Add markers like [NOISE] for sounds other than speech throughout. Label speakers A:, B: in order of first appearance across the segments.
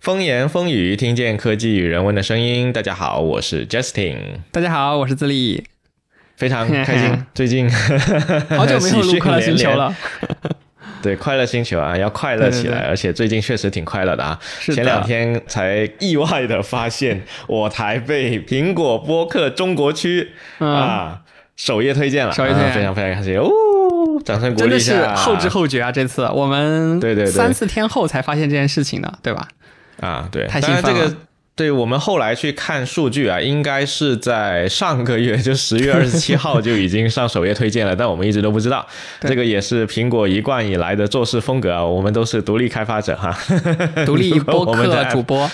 A: 风言风语，听见科技与人文的声音。大家好，我是 Justin。
B: 大家好，我是自立。
A: 非常开心，[LAUGHS] 最近
B: 好久没有录 [LAUGHS] 快乐星球了。[LAUGHS]
A: 对，快乐星球啊，要快乐起来，而且最近确实挺快乐的啊。前两天才意外的发现，我台被苹果播客中国区啊首页推荐了，
B: 首页推荐，
A: 非常非常开心哦！掌声鼓
B: 励一下。真的是后知后觉啊，这次我们
A: 对对对
B: 三四天后才发现这件事情的，对吧？
A: 啊，对，
B: 太兴
A: 奋了。对我们后来去看数据啊，应该是在上个月，就十月二十七号就已经上首页推荐了，但我们一直都不知道。这个也是苹果一贯以来的做事风格啊，我们都是独立开发者哈，[LAUGHS]
B: 独立播客主播。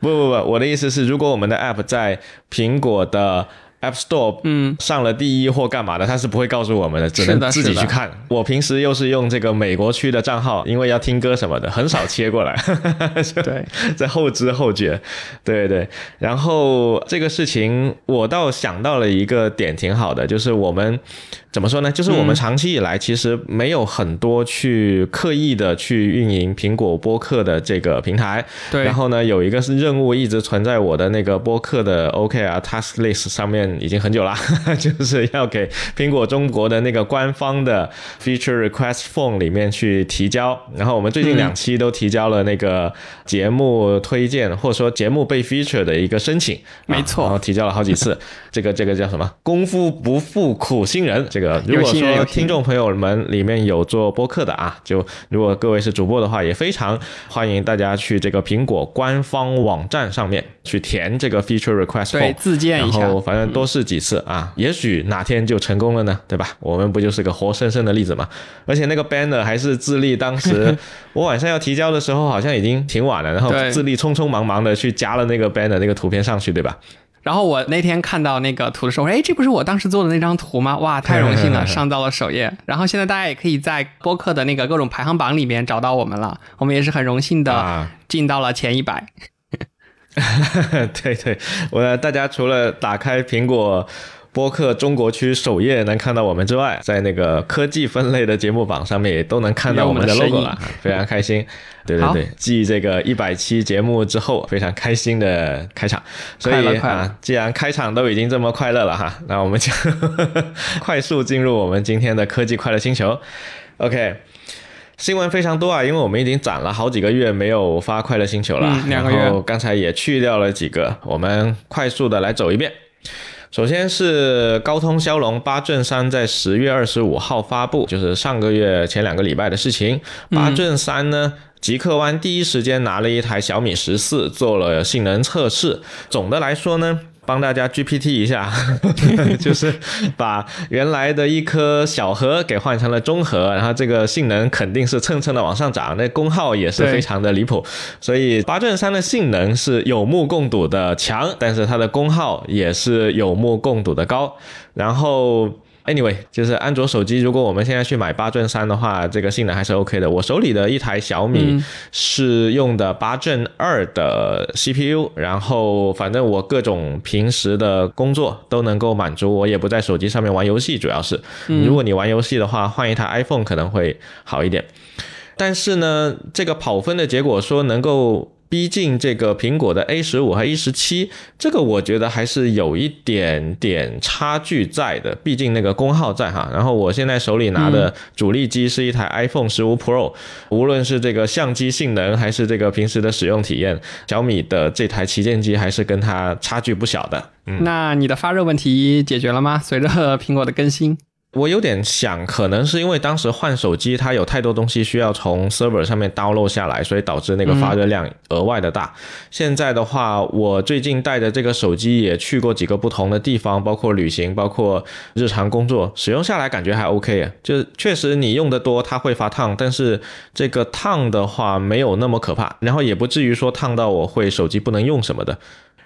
A: 不不不，我的意思是，如果我们的 App 在苹果的。App Store，
B: 嗯，
A: 上了第一或干嘛的，他是不会告诉我们的，只能自己去看。我平时又是用这个美国区的账号，因为要听歌什么的，很少切过来。[LAUGHS]
B: 对，
A: 在后知后觉，对对。然后这个事情，我倒想到了一个点，挺好的，就是我们。怎么说呢？就是我们长期以来其实没有很多去刻意的去运营苹果播客的这个平台。
B: 对。
A: 然后呢，有一个是任务一直存在我的那个播客的 OK 啊 Task List 上面已经很久了，[LAUGHS] 就是要给苹果中国的那个官方的 Feature Request Form 里面去提交。然后我们最近两期都提交了那个节目推荐或者说节目被 Feature 的一个申请。
B: 没错。
A: 然后提交了好几次。这个 [LAUGHS] 这个叫什么？功夫不负苦心人。这个如果说听众朋友们里面有做播客的啊，就如果各位是主播的话，也非常欢迎大家去这个苹果官方网站上面去填这个 feature request form，
B: 自荐一下，
A: 然后反正多试几次啊，也许哪天就成功了呢，对吧？我们不就是个活生生的例子嘛？而且那个 banner 还是自立，当时 [LAUGHS] 我晚上要提交的时候，好像已经挺晚了，然后自立匆匆忙忙的去加了那个 banner 那个图片上去，对吧？
B: 然后我那天看到那个图的时候，哎，这不是我当时做的那张图吗？哇，太荣幸了，[LAUGHS] 上到了首页。然后现在大家也可以在播客的那个各种排行榜里面找到我们了。我们也是很荣幸的进到了前一百。[LAUGHS]
A: 对对，我大家除了打开苹果。播客中国区首页能看到我们之外，在那个科技分类的节目榜上面也都能看到我们的 logo 了，非常开心。对对对，继这个一百期节目之后，非常开心的开场。所以啊，既然开场都已经这么快乐了哈，那我们就 [LAUGHS] 快速进入我们今天的科技快乐星球。OK，新闻非常多啊，因为我们已经攒了好几个月没有发快乐星球了，
B: 两个月，
A: 刚才也去掉了几个，我们快速的来走一遍。首先是高通骁龙八阵三在十月二十五号发布，就是上个月前两个礼拜的事情。八阵三呢，极客湾第一时间拿了一台小米十四做了性能测试。总的来说呢。帮大家 GPT 一下，[LAUGHS] 就是把原来的一颗小核给换成了中核，然后这个性能肯定是蹭蹭的往上涨，那功耗也是非常的离谱。所以八阵三的性能是有目共睹的强，但是它的功耗也是有目共睹的高。然后。Anyway，就是安卓手机，如果我们现在去买八阵三的话，这个性能还是 OK 的。我手里的一台小米是用的八阵二的 CPU，然后反正我各种平时的工作都能够满足，我也不在手机上面玩游戏，主要是。如果你玩游戏的话，换一台 iPhone 可能会好一点。但是呢，这个跑分的结果说能够。逼近这个苹果的 A 十五和 A 十七，这个我觉得还是有一点点差距在的，毕竟那个功耗在哈。然后我现在手里拿的主力机是一台 iPhone 十五 Pro，无论是这个相机性能还是这个平时的使用体验，小米的这台旗舰机还是跟它差距不小的。
B: 嗯，那你的发热问题解决了吗？随着苹果的更新？
A: 我有点想，可能是因为当时换手机，它有太多东西需要从 server 上面 download 下来，所以导致那个发热量额外的大。现在的话，我最近带着这个手机也去过几个不同的地方，包括旅行，包括日常工作，使用下来感觉还 OK。就确实你用的多，它会发烫，但是这个烫的话没有那么可怕，然后也不至于说烫到我会手机不能用什么的。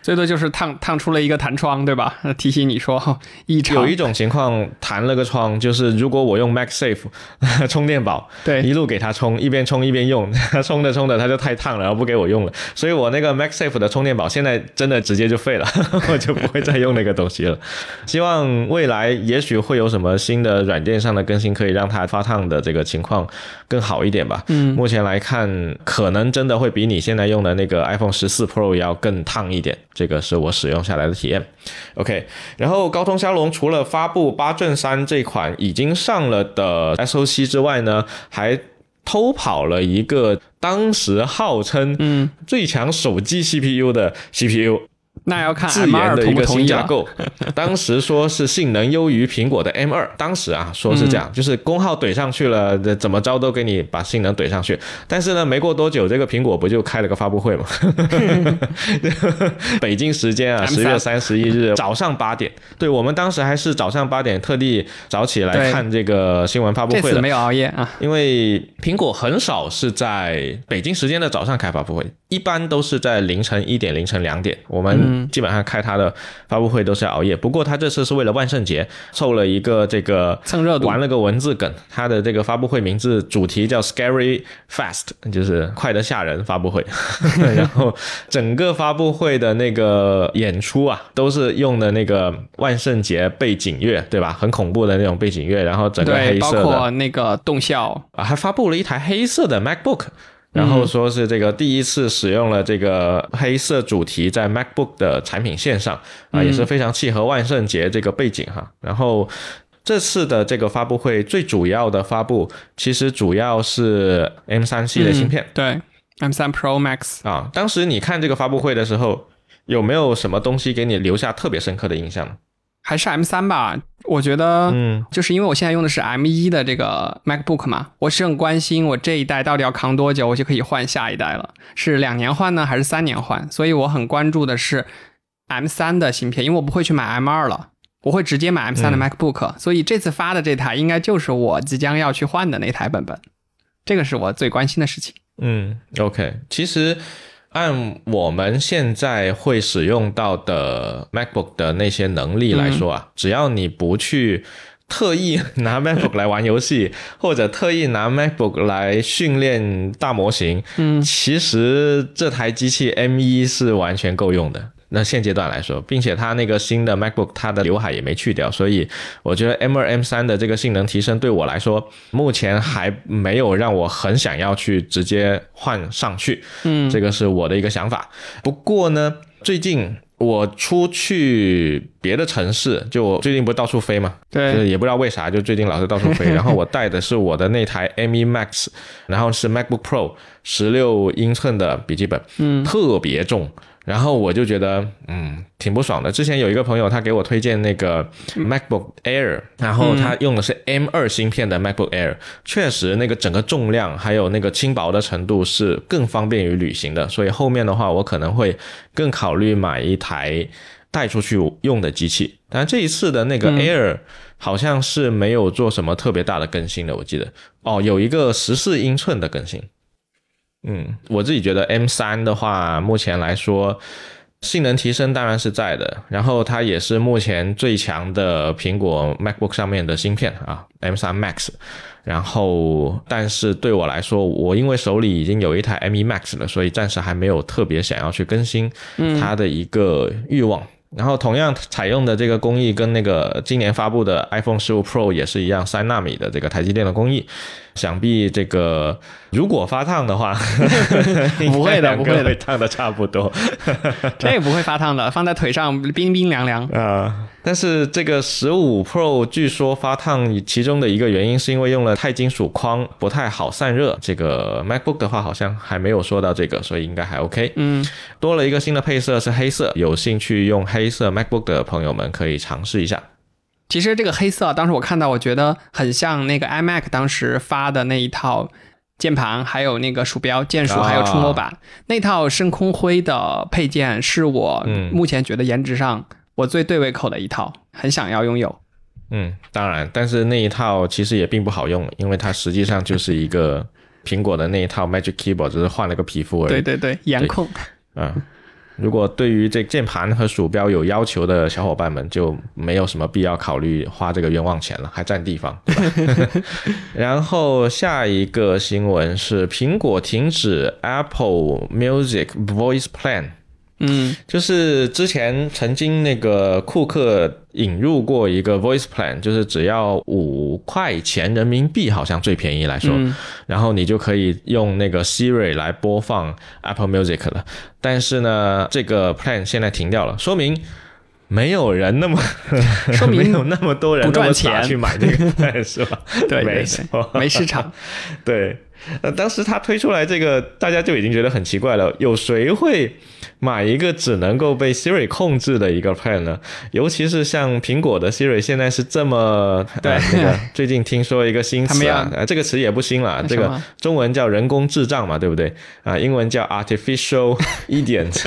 B: 最多就是烫烫出了一个弹窗，对吧？[LAUGHS] 提醒你说 [LAUGHS] 异常。
A: 有一种情况弹了个窗，就是如果我用 MagSafe [LAUGHS] 充电宝，
B: 对，
A: 一路给它充，一边充一边用，充着充着它就太烫了，然后不给我用了，所以我那个 MagSafe 的充电宝现在真的直接就废了，我就不会再用那个东西了。希望未来也许会有什么新的软件上的更新，可以让它发烫的这个情况更好一点吧。
B: 嗯，
A: 目前来看，可能真的会比你现在用的那个 iPhone 十四 Pro 要更烫一点。这个是我使用下来的体验。OK，然后高通骁龙除了发布八阵三这款已经上了的 SoC 之外呢，还偷跑了一个当时号称
B: 嗯
A: 最强手机 CPU 的 CPU。
B: 那要看
A: 自研的一个新架构，[LAUGHS] 当时说是性能优于苹果的 M 二，当时啊说是这样，就是功耗怼上去了，怎么着都给你把性能怼上去。但是呢，没过多久，这个苹果不就开了个发布会嘛？[LAUGHS] 北京时间啊，十月三十一日早上八点，对我们当时还是早上八点特地早起来看这个新闻发布会的，
B: 没有熬夜啊，
A: 因为苹果很少是在北京时间的早上开发布会，一般都是在凌晨一点、凌晨两点，我们。基本上开他的发布会都是要熬夜，不过他这次是为了万圣节凑了一个这个
B: 蹭热度，
A: 玩了个文字梗。他的这个发布会名字主题叫 Scary Fast，就是快得吓人发布会。[LAUGHS] 然后整个发布会的那个演出啊，都是用的那个万圣节背景乐，对吧？很恐怖的那种背景乐，然后整个黑色
B: 的，包括那个动效
A: 啊，还发布了一台黑色的 MacBook。然后说是这个第一次使用了这个黑色主题在 MacBook 的产品线上啊，也是非常契合万圣节这个背景哈。然后这次的这个发布会最主要的发布，其实主要是 M3 系列芯片，
B: 对，M3 Pro Max
A: 啊。当时你看这个发布会的时候，有没有什么东西给你留下特别深刻的印象？
B: 还是 M 三吧，我觉得，
A: 嗯，
B: 就是因为我现在用的是 M 一的这个 MacBook 嘛，我是很关心我这一代到底要扛多久，我就可以换下一代了，是两年换呢，还是三年换？所以我很关注的是 M 三的芯片，因为我不会去买 M 二了，我会直接买 M 三的 MacBook，所以这次发的这台应该就是我即将要去换的那台本本，这个是我最关心的事情。
A: 嗯，OK，其实。按我们现在会使用到的 MacBook 的那些能力来说啊，只要你不去特意拿 [LAUGHS] MacBook 来玩游戏，或者特意拿 MacBook 来训练大模型，
B: 嗯，
A: 其实这台机器 M1 是完全够用的。那现阶段来说，并且它那个新的 MacBook，它的刘海也没去掉，所以我觉得 M 二、M 三的这个性能提升对我来说，目前还没有让我很想要去直接换上去。
B: 嗯，
A: 这个是我的一个想法。不过呢，最近我出去别的城市，就我最近不是到处飞嘛，
B: 对，
A: 也不知道为啥，就最近老是到处飞。[LAUGHS] 然后我带的是我的那台 M1 Max，然后是 MacBook Pro 十六英寸的笔记本，
B: 嗯，
A: 特别重。然后我就觉得，嗯，挺不爽的。之前有一个朋友，他给我推荐那个 MacBook Air，然后他用的是 M 二芯片的 MacBook Air，确实那个整个重量还有那个轻薄的程度是更方便于旅行的。所以后面的话，我可能会更考虑买一台带出去用的机器。但这一次的那个 Air 好像是没有做什么特别大的更新的，我记得哦，有一个十四英寸的更新。嗯，我自己觉得 M 三的话，目前来说，性能提升当然是在的，然后它也是目前最强的苹果 MacBook 上面的芯片啊，M 三 Max。然后，但是对我来说，我因为手里已经有一台 M 一 Max 了，所以暂时还没有特别想要去更新它的一个欲望。然后，同样采用的这个工艺跟那个今年发布的 iPhone 十五 Pro 也是一样，三纳米的这个台积电的工艺。想必这个如果发烫的话，[LAUGHS]
B: 不会的，不会的，
A: 烫的差不多。[LAUGHS]
B: 这也不会发烫的，放在腿上冰冰凉凉
A: 啊。但是这个十五 Pro 据说发烫，其中的一个原因是因为用了钛金属框，不太好散热。这个 MacBook 的话好像还没有说到这个，所以应该还 OK。
B: 嗯，
A: 多了一个新的配色是黑色，有兴趣用黑色 MacBook 的朋友们可以尝试一下。
B: 其实这个黑色，当时我看到，我觉得很像那个 iMac 当时发的那一套键盘，还有那个鼠标、键鼠，还有触摸板那套深空灰的配件，是我目前觉得颜值上我最对胃口的一套，很想要拥有。
A: 嗯，当然，但是那一套其实也并不好用，因为它实际上就是一个苹果的那一套 Magic Keyboard，只是换了个皮肤而已。
B: 对对对，颜控。
A: 嗯。如果对于这键盘和鼠标有要求的小伙伴们，就没有什么必要考虑花这个冤枉钱了，还占地方。[LAUGHS] 然后下一个新闻是苹果停止 Apple Music Voice Plan。
B: 嗯，
A: 就是之前曾经那个库克引入过一个 Voice Plan，就是只要五块钱人民币，好像最便宜来说，然后你就可以用那个 Siri 来播放 Apple Music 了。但是呢，这个 Plan 现在停掉了，说明没有人那么，[LAUGHS]
B: 说明
A: 没有那么多人
B: 不赚钱
A: 去买这个 Plan [LAUGHS] 是吧？[LAUGHS]
B: 对，
A: 没错，
B: 没市场。
A: 对，呃，当时他推出来这个，大家就已经觉得很奇怪了，有谁会？买一个只能够被 Siri 控制的一个 plan 呢？尤其是像苹果的 Siri 现在是这么
B: 对
A: 那个，最近听说一个新词啊，呃，这个词也不新了，这个中文叫人工智障嘛，对不对？啊，英文叫 artificial [LAUGHS] idiot，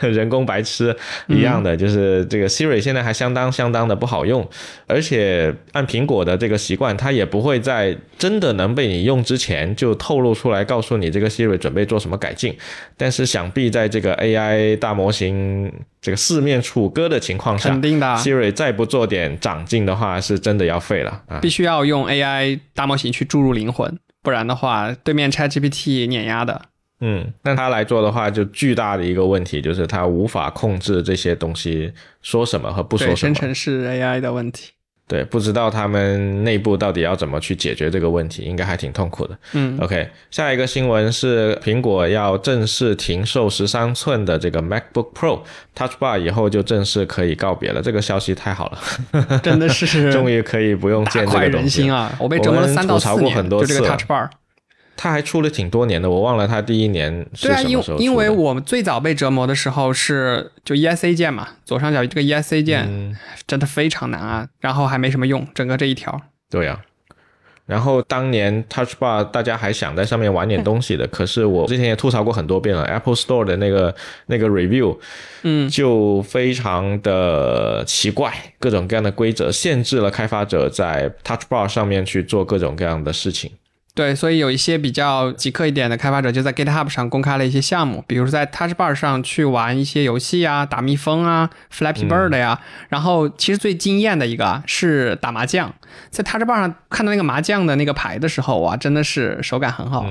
A: [LAUGHS] [LAUGHS] 人工白痴一样的，就是这个 Siri 现在还相当相当的不好用，而且按苹果的这个习惯，它也不会在真的能被你用之前就透露出来，告诉你这个 Siri 准备做什么改进，但是想。想必在这个 AI 大模型这个四面楚歌的情况下，
B: 肯定的
A: ，Siri 再不做点长进的话，是真的要废了啊！
B: 必须要用 AI 大模型去注入灵魂，不然的话，对面 ChatGPT 碾压的。
A: 嗯，那他来做的话，就巨大的一个问题就是他无法控制这些东西说什么和不说什么。
B: 生成式 AI 的问题。
A: 对，不知道他们内部到底要怎么去解决这个问题，应该还挺痛苦的。
B: 嗯
A: ，OK，下一个新闻是苹果要正式停售十三寸的这个 MacBook Pro Touch Bar，以后就正式可以告别了。这个消息太好了，
B: 真的是 [LAUGHS]
A: 终于可以不用见这个
B: 人心啊！我被折磨了三到四
A: 年，
B: 就这个 Touch Bar。
A: 他还出了挺多年的，我忘了他第一年是什么时候
B: 对啊，因因为我们最早被折磨的时候是就 ESC 键嘛，左上角这个 ESC 键真的非常难啊，然后还没什么用，整个这一条。
A: 对呀，然后当年 Touch Bar 大家还想在上面玩点东西的，可是我之前也吐槽过很多遍了，Apple Store 的那个那个 review，
B: 嗯，
A: 就非常的奇怪，各种各样的规则限制了开发者在 Touch Bar 上面去做各种各样的事情。
B: 对，所以有一些比较极客一点的开发者就在 GitHub 上公开了一些项目，比如说在 Touch Bar 上去玩一些游戏啊，打蜜蜂啊，Flappy Bird 呀。然后其实最惊艳的一个是打麻将，在 Touch Bar 上看到那个麻将的那个牌的时候，哇，真的是手感很好。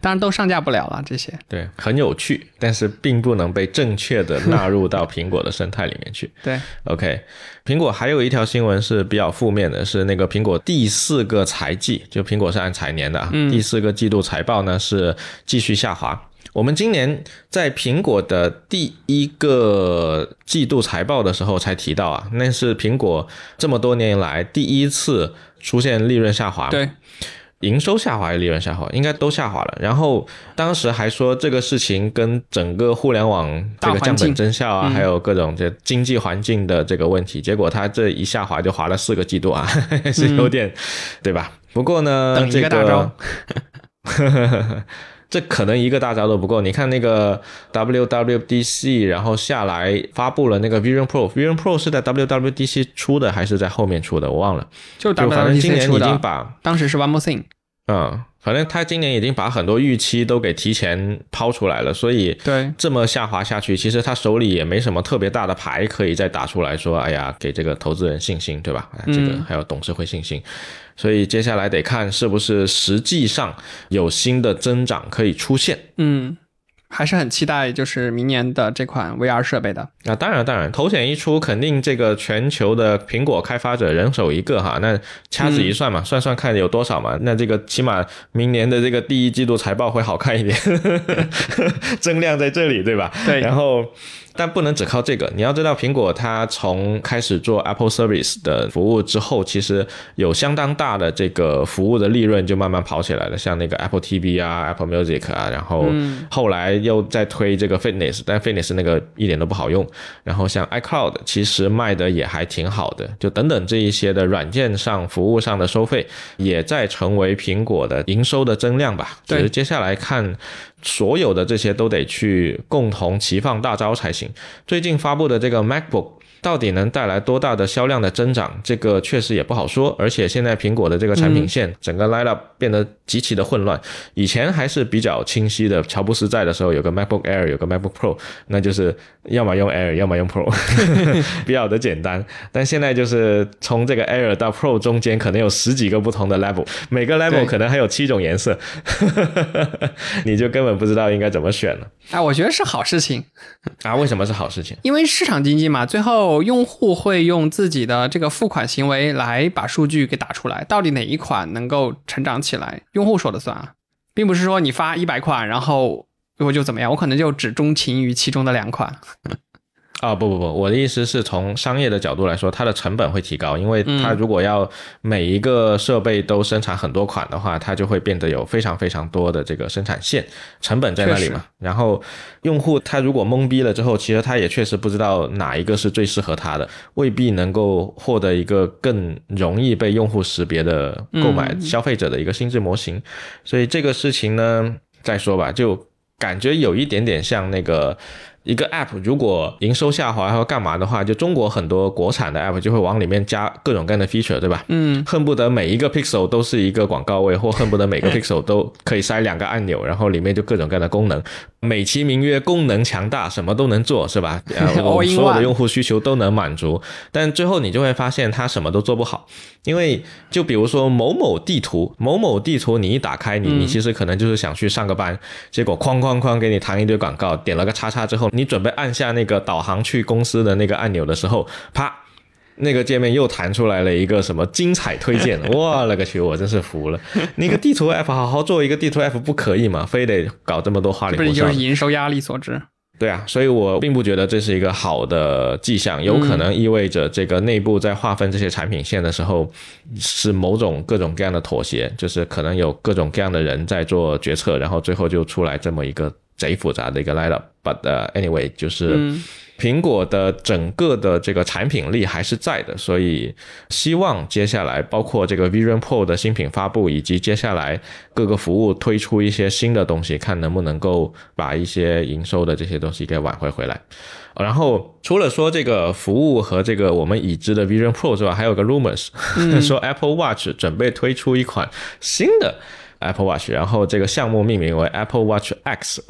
B: 当然都上架不了了，这些
A: 对很有趣，但是并不能被正确的纳入到 [LAUGHS] 苹果的生态里面去。
B: 对
A: ，OK，苹果还有一条新闻是比较负面的，是那个苹果第四个财季，就苹果是按财年的啊，第四个季度财报呢是继续下滑。我们今年在苹果的第一个季度财报的时候才提到啊，那是苹果这么多年来第一次出现利润下滑。
B: 对。
A: 营收下滑，利润下滑，应该都下滑了。然后当时还说这个事情跟整个互联网这个降本增效啊，还有各种这经济环境的这个问题，结果它这一下滑就滑了四个季度啊，[LAUGHS] 是有点，对吧？不过呢，这个 [LAUGHS] 这可能一个大招都不够。你看那个 WWDC，然后下来发布了那个 Vision Pro，Vision Pro 是在 WWDC 出的还是在后面出的？我忘了。
B: 就
A: 反正今年已经把
B: 当时是 One More Thing。
A: 嗯，反正他今年已经把很多预期都给提前抛出来了，所以
B: 对
A: 这么下滑下去，其实他手里也没什么特别大的牌可以再打出来说，哎呀，给这个投资人信心，对吧？这个还有董事会信心，所以接下来得看是不是实际上有新的增长可以出现。
B: 嗯。还是很期待，就是明年的这款 VR 设备的。
A: 啊，当然，当然，头显一出，肯定这个全球的苹果开发者人手一个哈。那掐指一算嘛，算算看有多少嘛。那这个起码明年的这个第一季度财报会好看一点，[LAUGHS] 增量在这里，对吧？
B: 对。
A: 然后。但不能只靠这个，你要知道，苹果它从开始做 Apple Service 的服务之后，其实有相当大的这个服务的利润就慢慢跑起来了，像那个 Apple TV 啊、Apple Music 啊，然后后来又在推这个 Fitness，但 Fitness 那个一点都不好用。然后像 iCloud 其实卖的也还挺好的，就等等这一些的软件上、服务上的收费，也在成为苹果的营收的增量吧。
B: 对，
A: 接下来看。所有的这些都得去共同齐放大招才行。最近发布的这个 MacBook 到底能带来多大的销量的增长，这个确实也不好说。而且现在苹果的这个产品线，整个 lineup 变得极其的混乱。以前还是比较清晰的，乔布斯在的时候有个 MacBook Air，有个 MacBook Pro，那就是要么用 Air，要么用 Pro，[LAUGHS] [LAUGHS] 比较的简单。但现在就是从这个 Air 到 Pro 中间可能有十几个不同的 level，每个 level 可能还有七种颜色，[LAUGHS] 你就根本不知道应该怎么选了。
B: 啊，我觉得是好事情
A: 啊！为什么是好事情？
B: 因为市场经济嘛，最后用户会用自己的这个付款行为来把数据给打出来，到底哪一款能够成长起来，用户说了算啊，并不是说你发一百款，然后我就怎么样，我可能就只钟情于其中的两款。
A: 啊不不不，我的意思是从商业的角度来说，它的成本会提高，因为它如果要每一个设备都生产很多款的话，它就会变得有非常非常多的这个生产线，成本在那里嘛。然后用户他如果懵逼了之后，其实他也确实不知道哪一个是最适合他的，未必能够获得一个更容易被用户识别的购买消费者的一个心智模型。所以这个事情呢，再说吧，就感觉有一点点像那个。一个 app 如果营收下滑或干嘛的话，就中国很多国产的 app 就会往里面加各种各样的 feature，对吧？
B: 嗯，
A: 恨不得每一个 pixel 都是一个广告位，或恨不得每个 pixel 都可以塞两个按钮，然后里面就各种各样的功能，美其名曰功能强大，什么都能做，是吧？我所有的用户需求都能满足，但最后你就会发现它什么都做不好，因为就比如说某某地图，某某地图你一打开，你你其实可能就是想去上个班，结果哐哐哐给你弹一堆广告，点了个叉叉之后。你准备按下那个导航去公司的那个按钮的时候，啪，那个界面又弹出来了一个什么精彩推荐，[LAUGHS] 我勒个去，我真是服了！那个地图 app 好好做一个地图 app 不可以吗？非得搞这么多花里胡哨？不
B: 是就是营收压力所致？
A: 对啊，所以我并不觉得这是一个好的迹象，有可能意味着这个内部在划分这些产品线的时候，是某种各种各样的妥协，就是可能有各种各样的人在做决策，然后最后就出来这么一个。贼复杂的一个 lineup，but anyway，就是苹果的整个的这个产品力还是在的，所以希望接下来包括这个 Vision Pro 的新品发布，以及接下来各个服务推出一些新的东西，看能不能够把一些营收的这些东西给挽回回来。然后除了说这个服务和这个我们已知的 Vision Pro 之外，还有个 rumors [LAUGHS] 说 Apple Watch 准备推出一款新的。Apple Watch，然后这个项目命名为 Apple Watch X，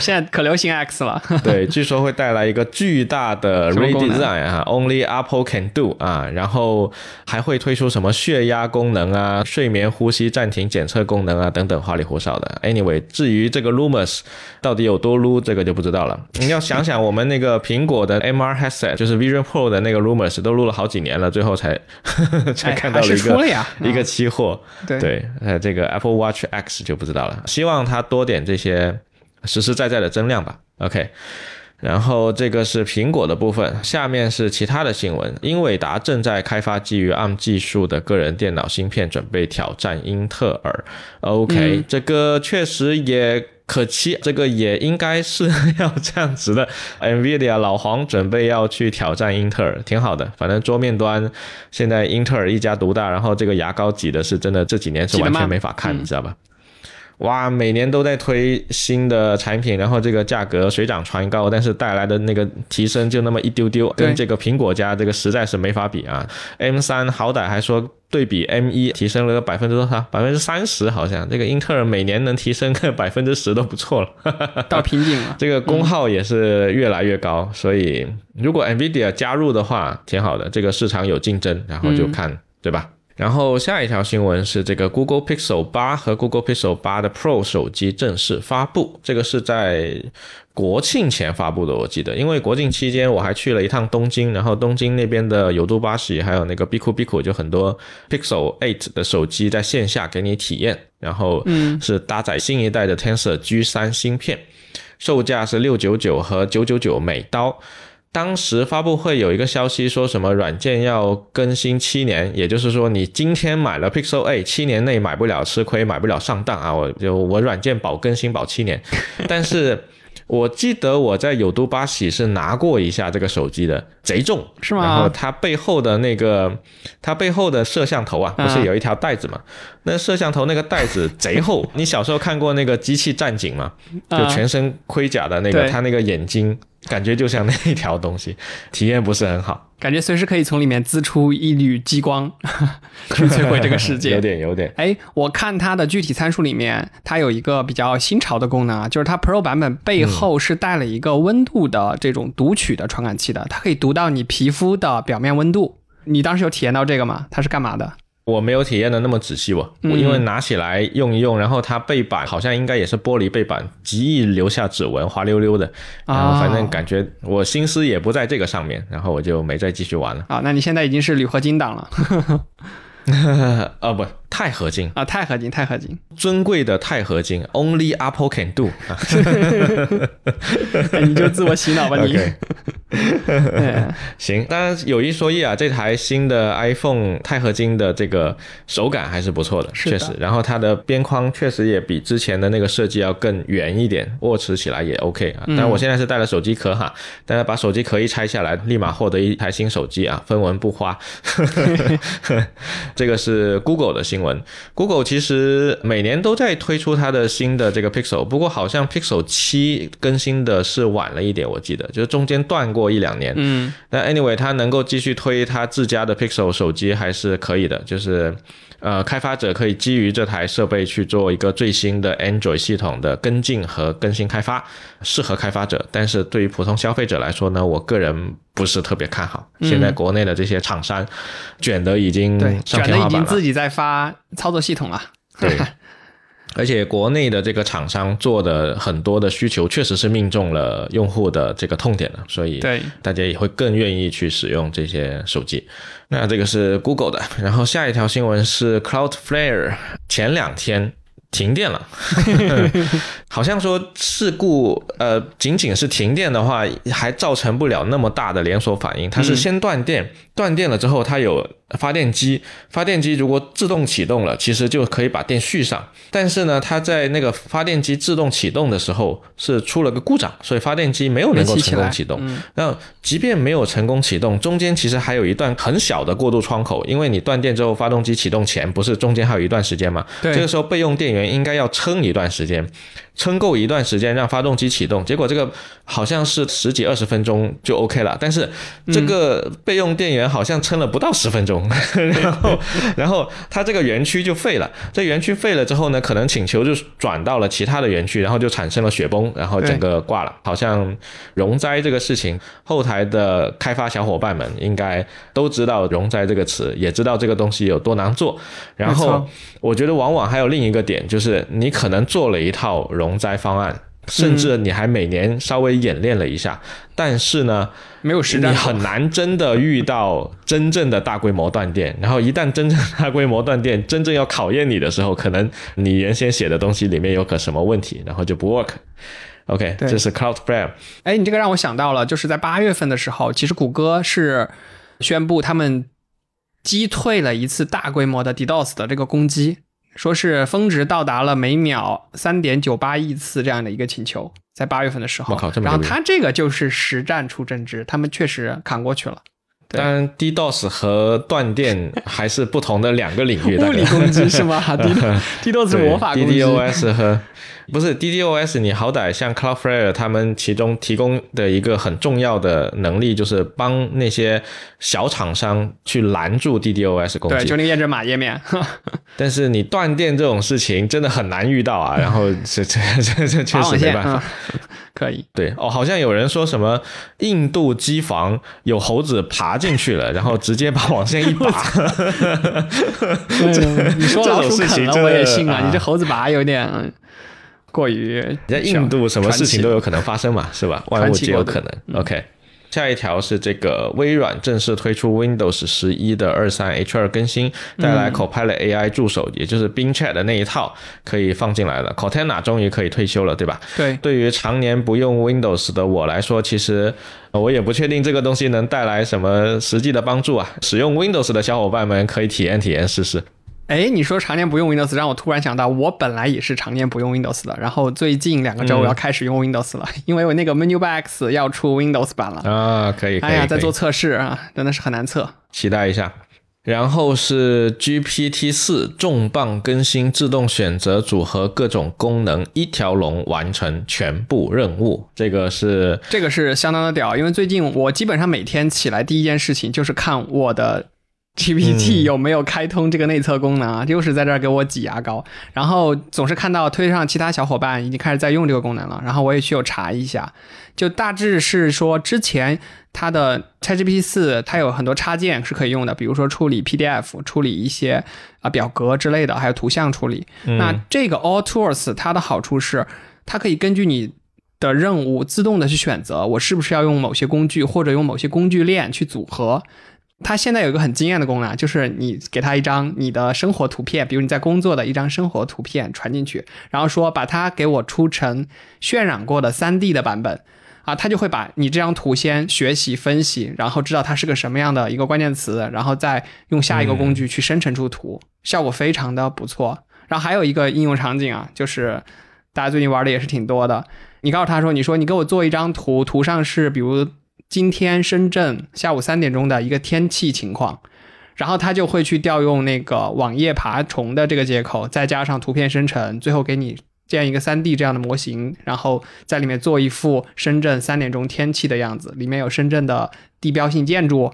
B: 现在可流行 X 了。[LAUGHS]
A: 对，据说会带来一个巨大的 redesign 啊，Only Apple can do 啊，然后还会推出什么血压功能啊、睡眠呼吸暂停检测功能啊等等花里胡哨的。Anyway，至于这个 rumors 到底有多撸，这个就不知道了。你要想想，我们那个苹果的 MR headset，就是 Vision Pro 的那个 rumors 都撸了好几年了，最后才 [LAUGHS] 才看到了一个一个期货。
B: 对
A: 对。这个 Apple Watch X 就不知道了，希望它多点这些实实在在的增量吧。OK，然后这个是苹果的部分，下面是其他的新闻。英伟达正在开发基于 ARM 技术的个人电脑芯片，准备挑战英特尔。OK，这个确实也可期，[LAUGHS] 这个也应该是要这样子的。[LAUGHS] NVIDIA 老黄准备要去挑战英特尔，挺好的。反正桌面端现在英特尔一家独大，然后这个牙膏挤的是真的，这几年是完全没法看，你知道吧？哇，每年都在推新的产品，然后这个价格水涨船高，但是带来的那个提升就那么一丢丢，跟这个苹果家这个实在是没法比啊。M 三好歹还说对比 M 一提升了个百分之多少？百分之三十好像。这个英特尔每年能提升个百分之十都不错了，
B: 到瓶颈了。[LAUGHS]
A: 这个功耗也是越来越高，所以如果 NVIDIA 加入的话，挺好的。这个市场有竞争，然后就看对吧？然后下一条新闻是这个 Google Pixel 八和 Google Pixel 八的 Pro 手机正式发布，这个是在国庆前发布的，我记得，因为国庆期间我还去了一趟东京，然后东京那边的有度巴喜还有那个 Biku Biku 就很多 Pixel 8的手机在线下给你体验，然后是搭载新一代的 Tensor G 三芯片，售价是六九九和九九九美刀。当时发布会有一个消息，说什么软件要更新七年，也就是说你今天买了 Pixel A，七年内买不了吃亏，买不了上当啊！我就我软件保更新保七年，[LAUGHS] 但是我记得我在有都巴喜是拿过一下这个手机的，贼重
B: 是吗？
A: 然后它背后的那个它背后的摄像头啊，不是有一条带子吗？那摄像头那个带子 [LAUGHS] 贼厚，你小时候看过那个机器战警吗？就全身盔甲的那个，它那个眼睛。感觉就像那一条东西，体验不是很好。
B: 感觉随时可以从里面滋出一缕激光，[LAUGHS] 去摧毁这个世界。[LAUGHS]
A: 有点，有点。
B: 哎，我看它的具体参数里面，它有一个比较新潮的功能啊，就是它 Pro 版本背后是带了一个温度的这种读取的传感器的，它可以读到你皮肤的表面温度。你当时有体验到这个吗？它是干嘛的？
A: 我没有体验的那么仔细，我我因为拿起来用一用，然后它背板好像应该也是玻璃背板，极易留下指纹，滑溜溜的。然后反正感觉我心思也不在这个上面，然后我就没再继续玩了。
B: 啊，那你现在已经是铝合金党了。
A: 啊 [LAUGHS] 不，钛合金
B: 啊，钛合金，钛合金，
A: 尊贵的钛合金，Only Apple can do。[LAUGHS]
B: 你就自我洗脑吧你。[LAUGHS]
A: 行，当然有一说一啊，这台新的 iPhone 钛合金的这个手感还是不错的，确实。然后它的边框确实也比之前的那个设计要更圆一点，握持起来也 OK 啊。但我现在是带了手机壳哈，但是把手机壳一拆下来，立马获得一台新手机啊，分文不花。[LAUGHS] 这个是 Google 的新闻。Google 其实每年都在推出它的新的这个 Pixel，不过好像 Pixel 七更新的是晚了一点，我记得就是中间断过一两年。
B: 嗯，
A: 但 anyway，它能够继续推它自家的 Pixel 手机还是可以的，就是。呃，开发者可以基于这台设备去做一个最新的 Android 系统的跟进和更新开发，适合开发者。但是对于普通消费者来说呢，我个人不是特别看好。现在国内的这些厂商卷的已经上天花板了，
B: 卷的已经自己在发操作系统了。
A: 对。[LAUGHS] 而且国内的这个厂商做的很多的需求，确实是命中了用户的这个痛点了，所以大家也会更愿意去使用这些手机。那这个是 Google 的，然后下一条新闻是 Cloudflare 前两天停电了，[LAUGHS] 好像说事故呃仅仅是停电的话，还造成不了那么大的连锁反应，它是先断电，断电了之后它有。发电机，发电机如果自动启动了，其实就可以把电续上。但是呢，它在那个发电机自动启动的时候是出了个故障，所以发电机没有能够成功启动。那即便没有成功启动，中间其实还有一段很小的过渡窗口，因为你断电之后，发动机启动前不是中间还有一段时间吗？
B: 对，
A: 这个时候备用电源应该要撑一段时间。撑够一段时间让发动机启动，结果这个好像是十几二十分钟就 OK 了，但是这个备用电源好像撑了不到十分钟，[LAUGHS] 然后然后它这个园区就废了。这园区废了之后呢，可能请求就转到了其他的园区，然后就产生了雪崩，然后整个挂了。好像容灾这个事情，后台的开发小伙伴们应该都知道容灾这个词，也知道这个东西有多难做。然后我觉得往往还有另一个点，就是你可能做了一套容。灾方案，甚至你还每年稍微演练了一下，但是呢，
B: 没有实战，
A: 你很难真的遇到真正的大规模断电。然后一旦真正大规模断电，真正要考验你的时候，可能你原先写的东西里面有个什么问题，然后就不 work。OK，这是 Cloudflare。
B: 哎，你这个让我想到了，就是在八月份的时候，其实谷歌是宣布他们击退了一次大规模的 DDoS 的这个攻击。说是峰值到达了每秒三点九八亿次这样的一个请求，在八月份的时候，然后他这个就是实战出真知，他们确实扛过去了。
A: 但 DDoS 和断电还是不同的两个领域，[LAUGHS]
B: 物理攻击是吗？[LAUGHS] DDoS 是魔法攻击
A: ，DDoS 和。不是 DDoS，你好歹像 Cloudflare 他们其中提供的一个很重要的能力，就是帮那些小厂商去拦住 DDoS 攻击。
B: 对，就那个验证码页面。[LAUGHS]
A: 但是你断电这种事情真的很难遇到啊，[LAUGHS] 然后 [LAUGHS] 这这这这确实没办法。
B: 可以。
A: 对哦，好像有人说什么印度机房有猴子爬进去了，然后直接把网线一拔。
B: 你说老鼠啃了我也信啊，你这猴子拔有点。过于
A: 在印度，什么事情都有可能发生嘛，是吧？万物皆有可能。OK，下一条是这个微软正式推出 Windows 十一的二三 H 二更新，带来 Copilot AI 助手，也就是 Bing Chat 的那一套可以放进来了。Cortana 终于可以退休了，对吧？
B: 对。
A: 对于常年不用 Windows 的我来说，其实我也不确定这个东西能带来什么实际的帮助啊。使用 Windows 的小伙伴们可以体验体验试试。
B: 哎，你说常年不用 Windows，让我突然想到，我本来也是常年不用 Windows 的，然后最近两个周我要开始用 Windows 了，因为我那个 Menu Box 要出 Windows 版了
A: 啊，可以，
B: 哎呀，在做测试啊，真的是很难测，
A: 期待一下。然后是 GPT 四重磅更新，自动选择组合各种功能，一条龙完成全部任务。这个是
B: 这个是相当的屌，因为最近我基本上每天起来第一件事情就是看我的。GPT 有没有开通这个内测功能啊？又是在这儿给我挤牙膏，然后总是看到推上其他小伙伴已经开始在用这个功能了，然后我也去有查一下，就大致是说之前它的 ChatGPT 四它有很多插件是可以用的，比如说处理 PDF、处理一些啊表格之类的，还有图像处理。那这个 All Tools 它的好处是，它可以根据你的任务自动的去选择我是不是要用某些工具，或者用某些工具链去组合。它现在有一个很惊艳的功能，就是你给它一张你的生活图片，比如你在工作的一张生活图片传进去，然后说把它给我出成渲染过的 3D 的版本，啊，它就会把你这张图先学习分析，然后知道它是个什么样的一个关键词，然后再用下一个工具去生成出图，效果非常的不错。然后还有一个应用场景啊，就是大家最近玩的也是挺多的，你告诉他说，你说你给我做一张图，图上是比如。今天深圳下午三点钟的一个天气情况，然后他就会去调用那个网页爬虫的这个接口，再加上图片生成，最后给你建一个三 D 这样的模型，然后在里面做一幅深圳三点钟天气的样子，里面有深圳的地标性建筑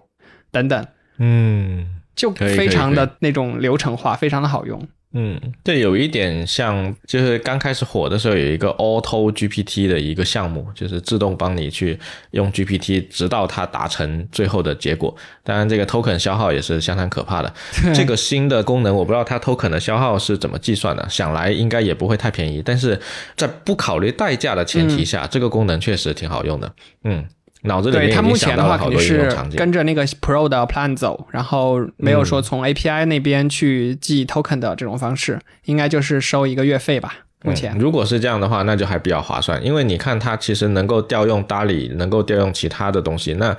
B: 等等，
A: 嗯，
B: 就非常的那种流程化，非常的好用。
A: 嗯，这有一点像，就是刚开始火的时候有一个 Auto GPT 的一个项目，就是自动帮你去用 GPT，直到它达成最后的结果。当然，这个 token 消耗也是相当可怕的。这个新的功能，我不知道它 token 的消耗是怎么计算的，想来应该也不会太便宜。但是在不考虑代价的前提下，这个功能确实挺好用的。嗯。脑子里面
B: 对它目前的话肯定是跟着那
A: 个
B: Pro 的 plan 走，然后没有说从 API 那边去寄 token 的这种方式，应该就是收一个月费吧。目前
A: 如果是这样的话，那就还比较划算，因为你看它其实能够调用 DALL-E，能够调用其他的东西。那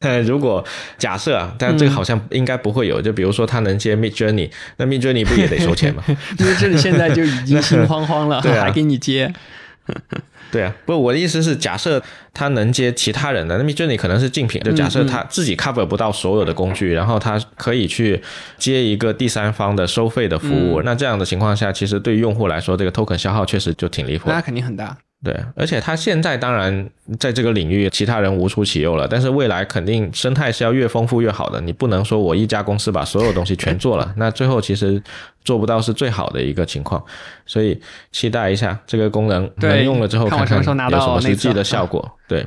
A: 呃，如果假设啊，但这个好像应该不会有，就比如说他能接 Mid Journey，那 Mid Journey 不也得收钱吗？
B: 因 [LAUGHS] 为这里现在就已经心慌慌了，[LAUGHS] 还给你接。
A: 对啊，不，我的意思是，假设他能接其他人的，那么就你可能是竞品。就假设他自己 cover 不到所有的工具，然后他可以去接一个第三方的收费的服务。那这样的情况下，其实对于用户来说，这个 token 消耗确实就挺离谱。
B: 那肯定很大。
A: 对，而且它现在当然在这个领域，其他人无出其右了。但是未来肯定生态是要越丰富越好的。你不能说我一家公司把所有东西全做了，[LAUGHS] 那最后其实做不到是最好的一个情况。所以期待一下这个功能能用了之后，看看有什么实际的效果。对，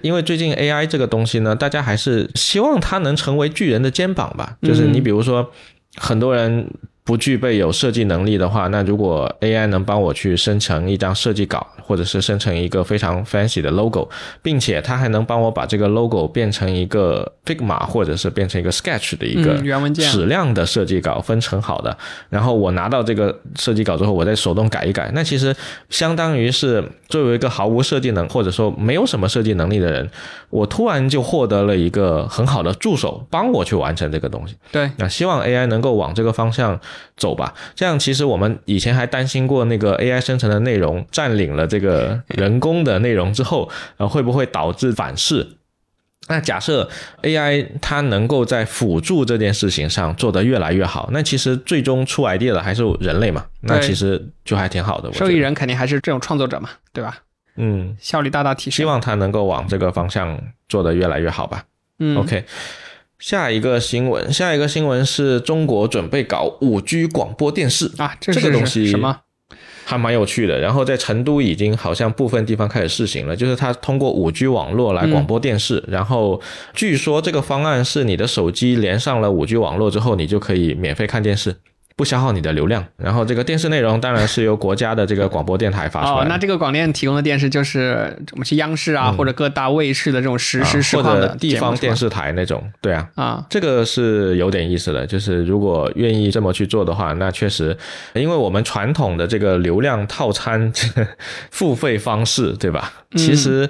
A: 因为最近 AI 这个东西呢，大家还是希望它能成为巨人的肩膀吧。就是你比如说，很多人。不具备有设计能力的话，那如果 AI 能帮我去生成一张设计稿，或者是生成一个非常 fancy 的 logo，并且它还能帮我把这个 logo 变成一个 Figma 或者是变成一个 Sketch 的一个
B: 原文件
A: 矢量的设计稿分成好的，然后我拿到这个设计稿之后，我再手动改一改，那其实相当于是作为一个毫无设计能或者说没有什么设计能力的人，我突然就获得了一个很好的助手，帮我去完成这个东西。
B: 对，
A: 那希望 AI 能够往这个方向。走吧，这样其实我们以前还担心过那个 AI 生成的内容占领了这个人工的内容之后，呃，会不会导致反噬？那假设 AI 它能够在辅助这件事情上做得越来越好，那其实最终出 idea 的还是人类嘛？那其实就还挺好的。
B: 受益人肯定还是这种创作者嘛，对吧？
A: 嗯，
B: 效率大大提升。
A: 希望它能够往这个方向做得越来越好吧。
B: 嗯
A: ，OK。下一个新闻，下一个新闻是中国准备搞五 G 广播电视
B: 啊，
A: 这个东西
B: 什么
A: 还蛮有趣的。然后在成都已经好像部分地方开始试行了，就是它通过五 G 网络来广播电视。然后据说这个方案是你的手机连上了五 G 网络之后，你就可以免费看电视。不消耗你的流量，然后这个电视内容当然是由国家的这个广播电台发出来。
B: 哦，那这个广电提供的电视就是我们是央视啊，或者各大卫视的这种实时实况的
A: 地方电视台那种。对啊，
B: 啊，
A: 这个是有点意思的。就是如果愿意这么去做的话，那确实，因为我们传统的这个流量套餐付费方式，对吧？其实。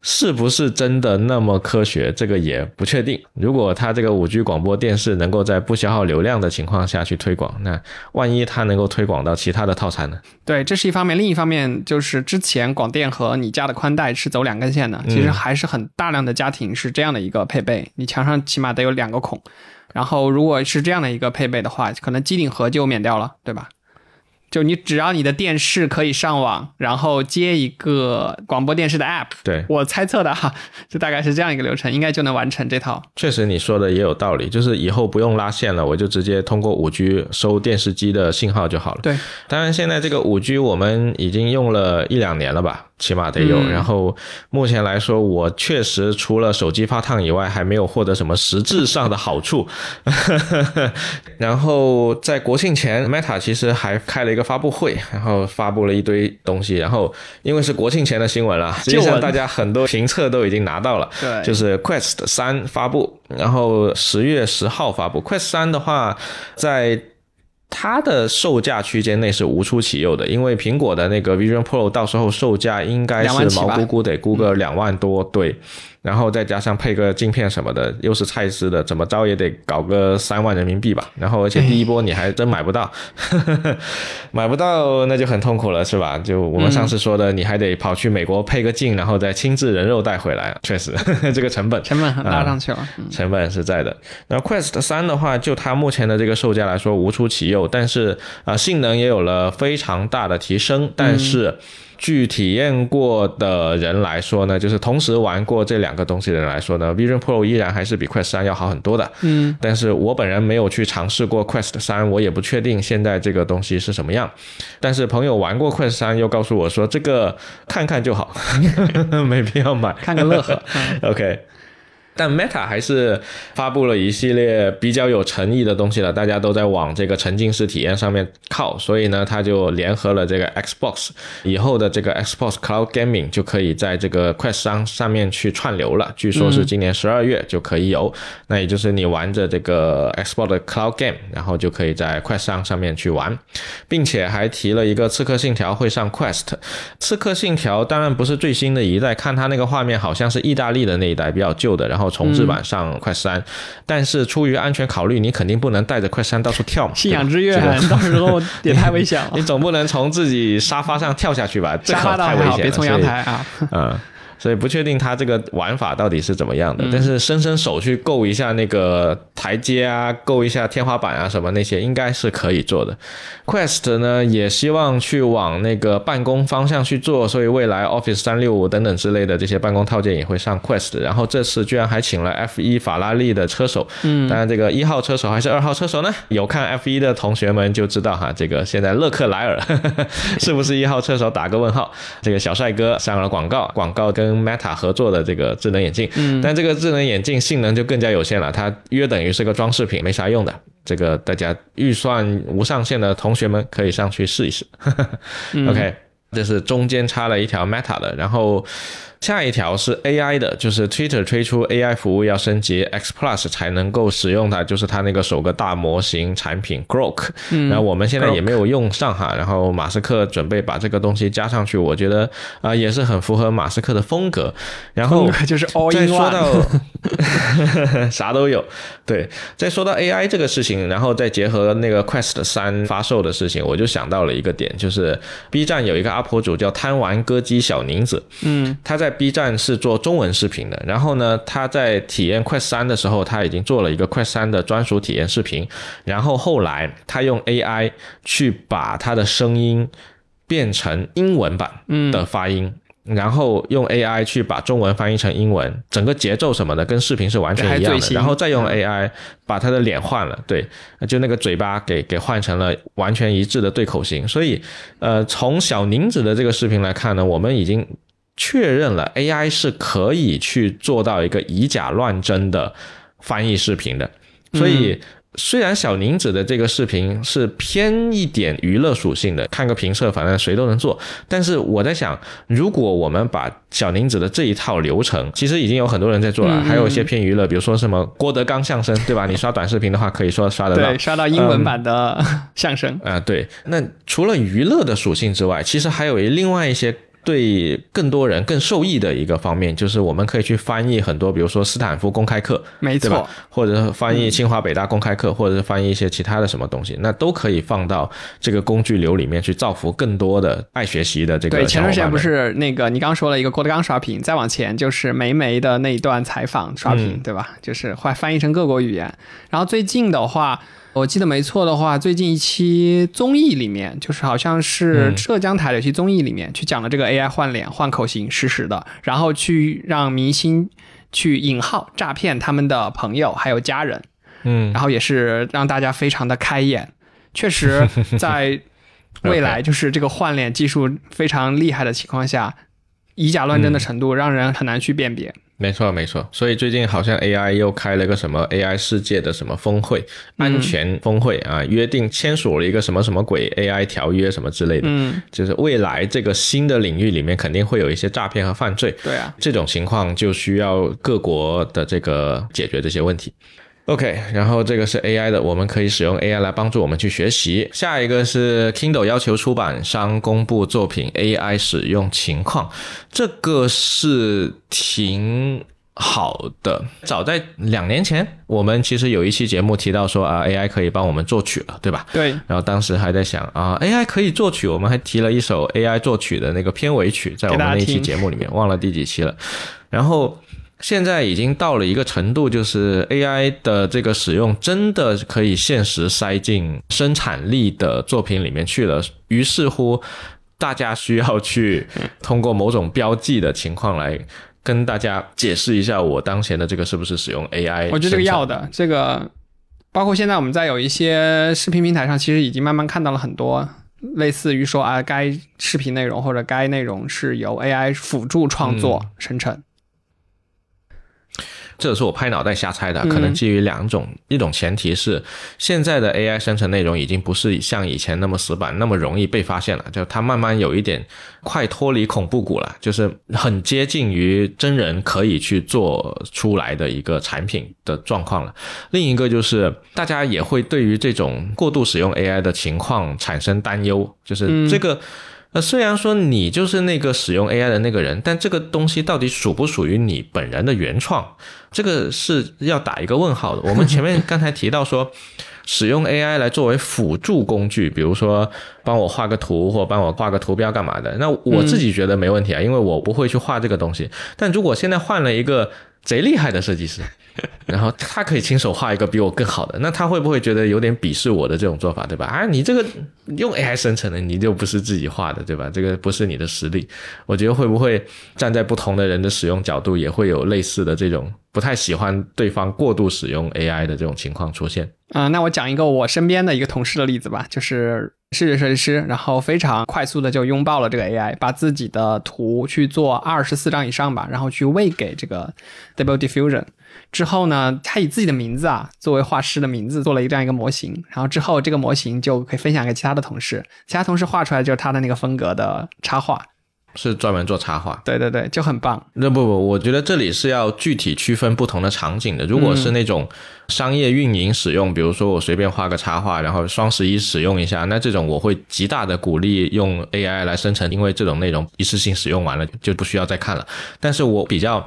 A: 是不是真的那么科学？这个也不确定。如果它这个五 G 广播电视能够在不消耗流量的情况下去推广，那万一它能够推广到其他的套餐呢？
B: 对，这是一方面。另一方面就是之前广电和你家的宽带是走两根线的，其实还是很大量的家庭是这样的一个配备，你墙上起码得有两个孔。然后如果是这样的一个配备的话，可能机顶盒就免掉了，对吧？就你只要你的电视可以上网，然后接一个广播电视的 app，
A: 对
B: 我猜测的哈，[LAUGHS] 就大概是这样一个流程，应该就能完成这套。
A: 确实你说的也有道理，就是以后不用拉线了，我就直接通过五 G 收电视机的信号就好了。
B: 对，
A: 当然现在这个五 G 我们已经用了一两年了吧。起码得有，然后目前来说，我确实除了手机发烫以外，还没有获得什么实质上的好处。[LAUGHS] 然后在国庆前，Meta 其实还开了一个发布会，然后发布了一堆东西。然后因为是国庆前的新闻了，实际上大家很多评测都已经拿到了。
B: 对，
A: 就是 Quest 三发布，然后十月十号发布。Quest 三的话，在它的售价区间内是无出其右的，因为苹果的那个 Vision Pro 到时候售价应该是毛估估得估个两万多，对。然后再加上配个镜片什么的，又是蔡司的，怎么着也得搞个三万人民币吧。然后而且第一波你还真买不到，[LAUGHS] 买不到那就很痛苦了，是吧？就我们上次说的，你还得跑去美国配个镜，然后再亲自人肉带回来，确实 [LAUGHS] 这个成本
B: 成本拉上去了，
A: 成本是在的。那 Quest 三的话，就它目前的这个售价来说无出其右，但是啊性能也有了非常大的提升，但是。据体验过的人来说呢，就是同时玩过这两个东西的人来说呢，Vision Pro 依然还是比 Quest 三要好很多的。
B: 嗯，
A: 但是我本人没有去尝试过 Quest 三，我也不确定现在这个东西是什么样。但是朋友玩过 Quest 三，又告诉我说这个看看就好，[LAUGHS] 没必要买，
B: 看个乐呵。[LAUGHS]
A: OK。但 Meta 还是发布了一系列比较有诚意的东西了，大家都在往这个沉浸式体验上面靠，所以呢，它就联合了这个 Xbox，以后的这个 Xbox Cloud Gaming 就可以在这个 Quest 上上面去串流了，据说是今年十二月就可以有，那也就是你玩着这个 Xbox 的 Cloud Game，然后就可以在 Quest 上上面去玩，并且还提了一个刺客信条会上 Quest，刺客信条当然不是最新的一代，看它那个画面好像是意大利的那一代比较旧的，然后。重置版上快三，但是出于安全考虑，你肯定不能带着快三到处跳嘛。
B: 信仰之跃，[LAUGHS] 到时候 [LAUGHS] 也太危险了。
A: 你总不能从自己沙发上跳下去吧？
B: 沙发
A: 太危险了，
B: 别从阳台啊。
A: 嗯。所以不确定它这个玩法到底是怎么样的，但是伸伸手去够一下那个台阶啊，够一下天花板啊什么那些，应该是可以做的。Quest 呢也希望去往那个办公方向去做，所以未来 Office 三六五等等之类的这些办公套件也会上 Quest。然后这次居然还请了 F 一法拉利的车手，
B: 嗯，
A: 当然这个一号车手还是二号车手呢？有看 F 一的同学们就知道哈，这个现在勒克莱尔 [LAUGHS] 是不是一号车手打个问号？这个小帅哥上了广告，广告跟。跟 Meta 合作的这个智能眼镜，
B: 嗯，
A: 但这个智能眼镜性能就更加有限了，它约等于是个装饰品，没啥用的。这个大家预算无上限的同学们可以上去试一试。[LAUGHS] OK，这是中间插了一条 Meta 的，然后。下一条是 AI 的，就是 Twitter 推出 AI 服务要升级 X Plus 才能够使用它，就是它那个首个大模型产品 Grok。嗯然后我们现在也没有用上哈，然后马斯克准备把这个东西加上去，我觉得啊也是很符合马斯克的风格。然后
B: 就是
A: 再说到 [LAUGHS] 啥都有，对，再说到 AI 这个事情，然后再结合那个 Quest 三发售的事情，我就想到了一个点，就是 B 站有一个 UP 主叫贪玩歌姬小宁子，
B: 嗯，
A: 他在 B 站是做中文视频的，然后呢，他在体验 Quest 三的时候，他已经做了一个 Quest 三的专属体验视频，然后后来他用 AI 去把他的声音变成英文版的发音，然后用 AI 去把中文翻译成英文，整个节奏什么的跟视频是完全一样的，然后再用 AI 把他的脸换了，对，就那个嘴巴给给换成了完全一致的对口型，所以呃，从小宁子的这个视频来看呢，我们已经。确认了 AI 是可以去做到一个以假乱真的翻译视频的，所以虽然小宁子的这个视频是偏一点娱乐属性的，看个评测，反正谁都能做。但是我在想，如果我们把小宁子的这一套流程，其实已经有很多人在做了，还有一些偏娱乐，比如说什么郭德纲相声，对吧？[LAUGHS] 你刷短视频的话，可以说刷得到，对
B: 刷到英文版的相声
A: 啊。对，那除了娱乐的属性之外，其实还有另外一些。对更多人更受益的一个方面，就是我们可以去翻译很多，比如说斯坦福公开课，
B: 没错，
A: 或者翻译清华北大公开课，或者是翻译一些其他的什么东西，那都可以放到这个工具流里面去，造福更多的爱学习的这个。
B: 对，前段时间不是那个你刚说了一个郭德纲刷屏，再往前就是梅梅的那一段采访刷屏，对吧？就是会翻译成各国语言。然后最近的话。我记得没错的话，最近一期综艺里面，就是好像是浙江台的一期综艺里面，去讲了这个 AI 换脸、换口型实时的，然后去让明星去引号诈骗他们的朋友还有家人，
A: 嗯，
B: 然后也是让大家非常的开眼。确实，在未来 [LAUGHS] 就是这个换脸技术非常厉害的情况下，以假乱真的程度让人很难去辨别。
A: 没错，没错。所以最近好像 AI 又开了个什么 AI 世界的什么峰会，安全峰会啊，约定签署了一个什么什么鬼 AI 条约什么之类的。
B: 嗯，
A: 就是未来这个新的领域里面肯定会有一些诈骗和犯罪。
B: 对啊，
A: 这种情况就需要各国的这个解决这些问题。OK，然后这个是 AI 的，我们可以使用 AI 来帮助我们去学习。下一个是 Kindle 要求出版商公布作品 AI 使用情况，这个是挺好的。早在两年前，我们其实有一期节目提到说啊，AI 可以帮我们作曲了，对吧？
B: 对。
A: 然后当时还在想啊，AI 可以作曲，我们还提了一首 AI 作曲的那个片尾曲，在我们那一期节目里面，忘了第几期了。然后。现在已经到了一个程度，就是 AI 的这个使用真的可以现实塞进生产力的作品里面去了。于是乎，大家需要去通过某种标记的情况来跟大家解释一下，我当前的这个是不是使用 AI？
B: 我觉得这个要的，这个包括现在我们在有一些视频平台上，其实已经慢慢看到了很多类似于说啊，该视频内容或者该内容是由 AI 辅助创作生成。
A: 这是我拍脑袋瞎猜的，可能基于两种，一种前提是现在的 AI 生成内容已经不是像以前那么死板，那么容易被发现了，就它慢慢有一点快脱离恐怖谷了，就是很接近于真人可以去做出来的一个产品的状况了。另一个就是大家也会对于这种过度使用 AI 的情况产生担忧，就是这个。那虽然说你就是那个使用 AI 的那个人，但这个东西到底属不属于你本人的原创，这个是要打一个问号的。我们前面 [LAUGHS] 刚才提到说，使用 AI 来作为辅助工具，比如说帮我画个图或帮我画个图标干嘛的，那我自己觉得没问题啊，因为我不会去画这个东西。但如果现在换了一个贼厉害的设计师，然后他可以亲手画一个比我更好的，那他会不会觉得有点鄙视我的这种做法，对吧？啊，你这个用 AI 生成的，你就不是自己画的，对吧？这个不是你的实力。我觉得会不会站在不同的人的使用角度，也会有类似的这种不太喜欢对方过度使用 AI 的这种情况出现？
B: 啊，那我讲一个我身边的一个同事的例子吧，就是视觉设计师，然后非常快速的就拥抱了这个 AI，把自己的图去做二十四张以上吧，然后去喂给这个 Double Diffusion。之后呢，他以自己的名字啊作为画师的名字做了一这样一个模型，然后之后这个模型就可以分享给其他的同事，其他同事画出来就是他的那个风格的插画，
A: 是专门做插画。
B: 对对对，就很棒。
A: 那不不，我觉得这里是要具体区分不同的场景的。如果是那种商业运营使用，比如说我随便画个插画，然后双十一使用一下，那这种我会极大的鼓励用 AI 来生成，因为这种内容一次性使用完了就不需要再看了。但是我比较。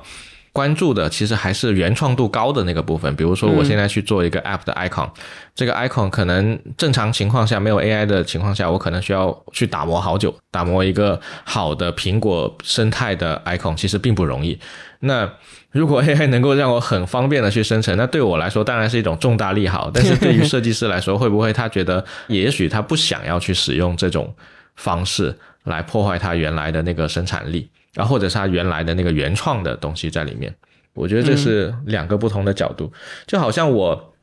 A: 关注的其实还是原创度高的那个部分，比如说我现在去做一个 app 的 icon，这个 icon 可能正常情况下没有 AI 的情况下，我可能需要去打磨好久，打磨一个好的苹果生态的 icon，其实并不容易。那如果 [LAUGHS] AI 能够让我很方便的去生成，那对我来说当然是一种重大利好。但是对于设计师来说，会不会他觉得也许他不想要去使用这种方式来破坏他原来的那个生产力？然后或者是他原来的那个原创的东西在里面，我觉得这是两个不同的角度。就好像我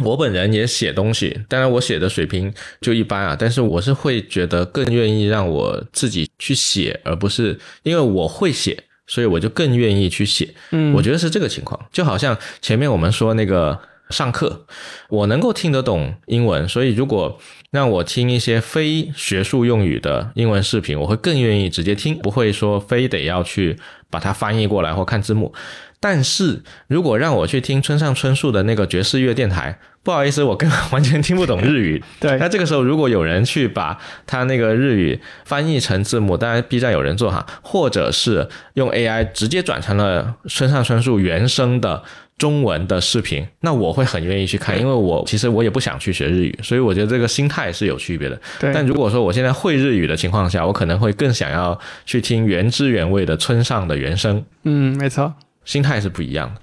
A: 我本人也写东西，当然我写的水平就一般啊，但是我是会觉得更愿意让我自己去写，而不是因为我会写，所以我就更愿意去写。
B: 嗯，
A: 我觉得是这个情况。就好像前面我们说那个。上课，我能够听得懂英文，所以如果让我听一些非学术用语的英文视频，我会更愿意直接听，不会说非得要去把它翻译过来或看字幕。但是如果让我去听村上春树的那个爵士乐电台，不好意思，我根本完全听不懂日语。[LAUGHS]
B: 对，
A: 那这个时候如果有人去把他那个日语翻译成字幕，当然 B 站有人做哈，或者是用 AI 直接转成了村上春树原声的。中文的视频，那我会很愿意去看，因为我其实我也不想去学日语，所以我觉得这个心态是有区别的。
B: 对。
A: 但如果说我现在会日语的情况下，我可能会更想要去听原汁原味的村上的原声。
B: 嗯，没错，
A: 心态是不一样的。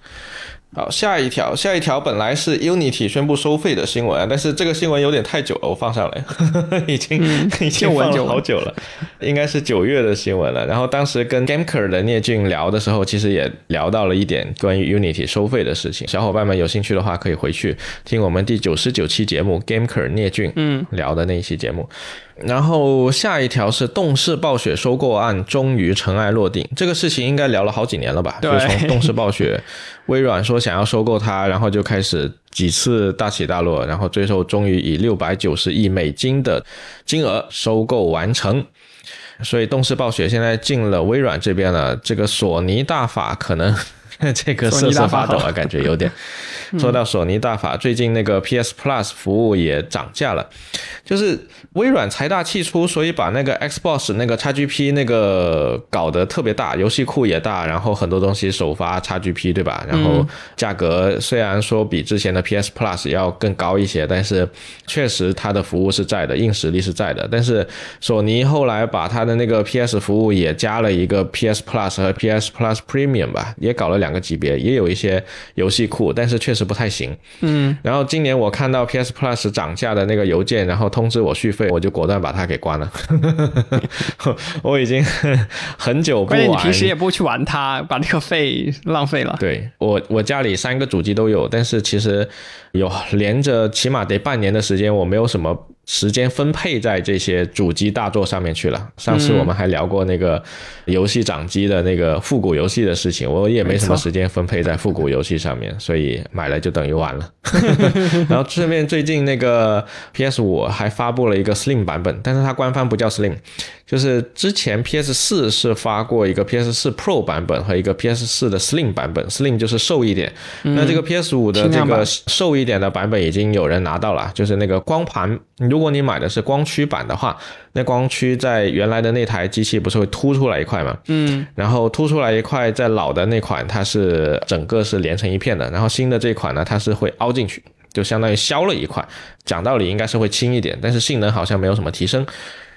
A: 好，下一条，下一条本来是 Unity 宣布收费的新闻，但是这个新闻有点太久了，我放上来，[LAUGHS] 已经 [LAUGHS] 已经放了好久了，应该是九月的新闻了。然后当时跟 Gameker 的聂俊聊的时候，其实也聊到了一点关于 Unity 收费的事情。小伙伴们有兴趣的话，可以回去听我们第九十九期节目 Gameker 聂俊嗯聊的那一期节目。然后下一条是动视暴雪收购案终于尘埃落定，这个事情应该聊了好几年了吧？就从动视暴雪、微软说想要收购它，然后就开始几次大起大落，然后最后终于以六百九十亿美金的金额收购完成。所以动视暴雪现在进了微软这边了，这个索尼大法可能。[LAUGHS] 这个瑟瑟发抖啊，感觉有点。说到索尼大法，最近那个 PS Plus 服务也涨价了，就是微软财大气粗，所以把那个 Xbox 那个 XGP 那个搞得特别大，游戏库也大，然后很多东西首发 XGP 对吧？然后价格虽然说比之前的 PS Plus 要更高一些，但是确实它的服务是在的，硬实力是在的。但是索尼后来把它的那个 PS 服务也加了一个 PS Plus 和 PS Plus Premium 吧，也搞了两。两个级别也有一些游戏库，但是确实不太行。
B: 嗯，
A: 然后今年我看到 PS Plus 涨价的那个邮件，然后通知我续费，我就果断把它给关了。[LAUGHS] 我已经很久不玩，
B: 你平时也不去玩它，把那个费浪费了。
A: 对我，我家里三个主机都有，但是其实有连着起码得半年的时间，我没有什么。时间分配在这些主机大作上面去了。上次我们还聊过那个游戏掌机的那个复古游戏的事情，我也没什么时间分配在复古游戏上面，所以买了就等于完了。[LAUGHS] 然后顺便最近那个 PS 五还发布了一个 Slim 版本，但是它官方不叫 Slim。就是之前 PS 四是发过一个 PS 四 Pro 版本和一个 PS 四的 Slim 版本，Slim 就是瘦一点。那这个 PS 五的这个瘦一点的版本已经有人拿到了，就是那个光盘。如果你买的是光驱版的话，那光驱在原来的那台机器不是会凸出来一块吗？
B: 嗯。
A: 然后凸出来一块，在老的那款它是整个是连成一片的，然后新的这款呢，它是会凹进去，就相当于削了一块。讲道理应该是会轻一点，但是性能好像没有什么提升。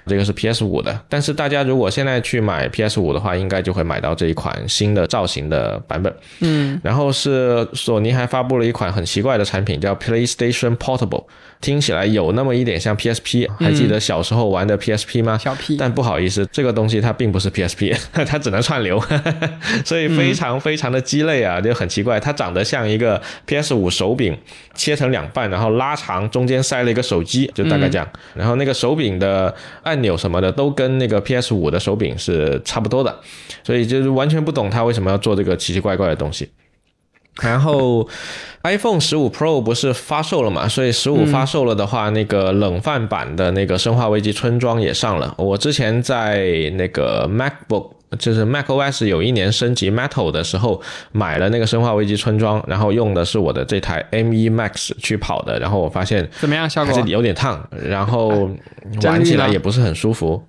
A: 这个是 PS 五的，但是大家如果现在去买 PS 五的话，应该就会买到这一款新的造型的版本。
B: 嗯，
A: 然后是索尼还发布了一款很奇怪的产品，叫 PlayStation Portable。听起来有那么一点像 PSP，还记得小时候玩的 PSP 吗？
B: 小 P。
A: 但不好意思，这个东西它并不是 PSP，[LAUGHS] 它只能串流，[LAUGHS] 所以非常非常的鸡肋啊，就很奇怪。它长得像一个 PS 五手柄切成两半，然后拉长，中间塞了一个手机，就大概这样。然后那个手柄的按钮什么的都跟那个 PS 五的手柄是差不多的，所以就是完全不懂它为什么要做这个奇奇怪怪的东西。然后，iPhone 十五 Pro 不是发售了嘛？所以十五发售了的话，那个冷饭版的那个《生化危机村庄》也上了。我之前在那个 MacBook，就是 macOS 有一年升级 Metal 的时候，买了那个《生化危机村庄》，然后用的是我的这台 M1 Max 去跑的。然后我发现
B: 怎么样？效果
A: 有点烫，然后玩起来也不是很舒服。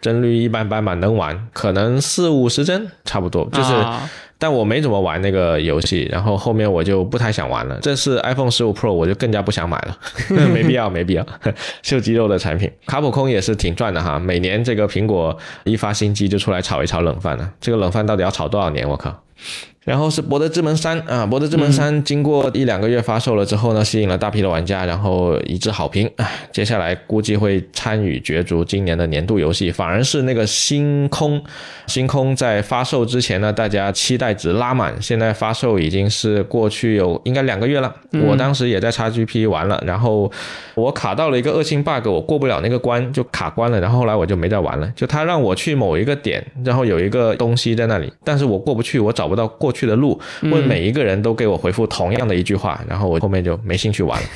A: 帧率一般般吧，能玩，可能四五十帧差不多，就是。但我没怎么玩那个游戏，然后后面我就不太想玩了。这是 iPhone 十五 Pro，我就更加不想买了，[LAUGHS] 没必要，没必要。[LAUGHS] 秀肌肉的产品，卡普空也是挺赚的哈。每年这个苹果一发新机就出来炒一炒冷饭了，这个冷饭到底要炒多少年？我靠！然后是《博德之门三》啊，《博德之门三》经过一两个月发售了之后呢，吸引了大批的玩家，然后一致好评啊。接下来估计会参与角逐今年的年度游戏，反而是那个《星空》。《星空》在发售之前呢，大家期待值拉满，现在发售已经是过去有应该两个月了。我当时也在 XGP 玩了，然后我卡到了一个恶性 bug，我过不了那个关就卡关了，然后后来我就没再玩了。就他让我去某一个点，然后有一个东西在那里，但是我过不去，我找不到过去。的路，问每一个人都给我回复同样的一句话，然后我后面就没兴趣玩了。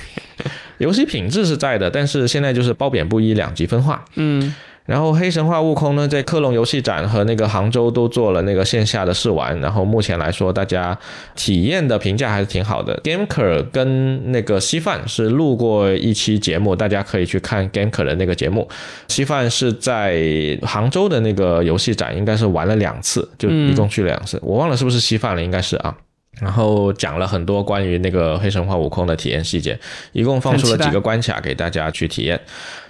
A: 游戏品质是在的，但是现在就是褒贬不一，两极分化。
B: 嗯，
A: 然后黑神话悟空呢，在科隆游戏展和那个杭州都做了那个线下的试玩，然后目前来说，大家体验的评价还是挺好的。Gameker 跟那个稀饭是录过一期节目，大家可以去看 Gameker 的那个节目。稀饭是在杭州的那个游戏展，应该是玩了两次，就一共去了两次，我忘了是不是稀饭了，应该是啊。然后讲了很多关于那个黑神话悟空的体验细节，一共放出了几个关卡给大家去体验。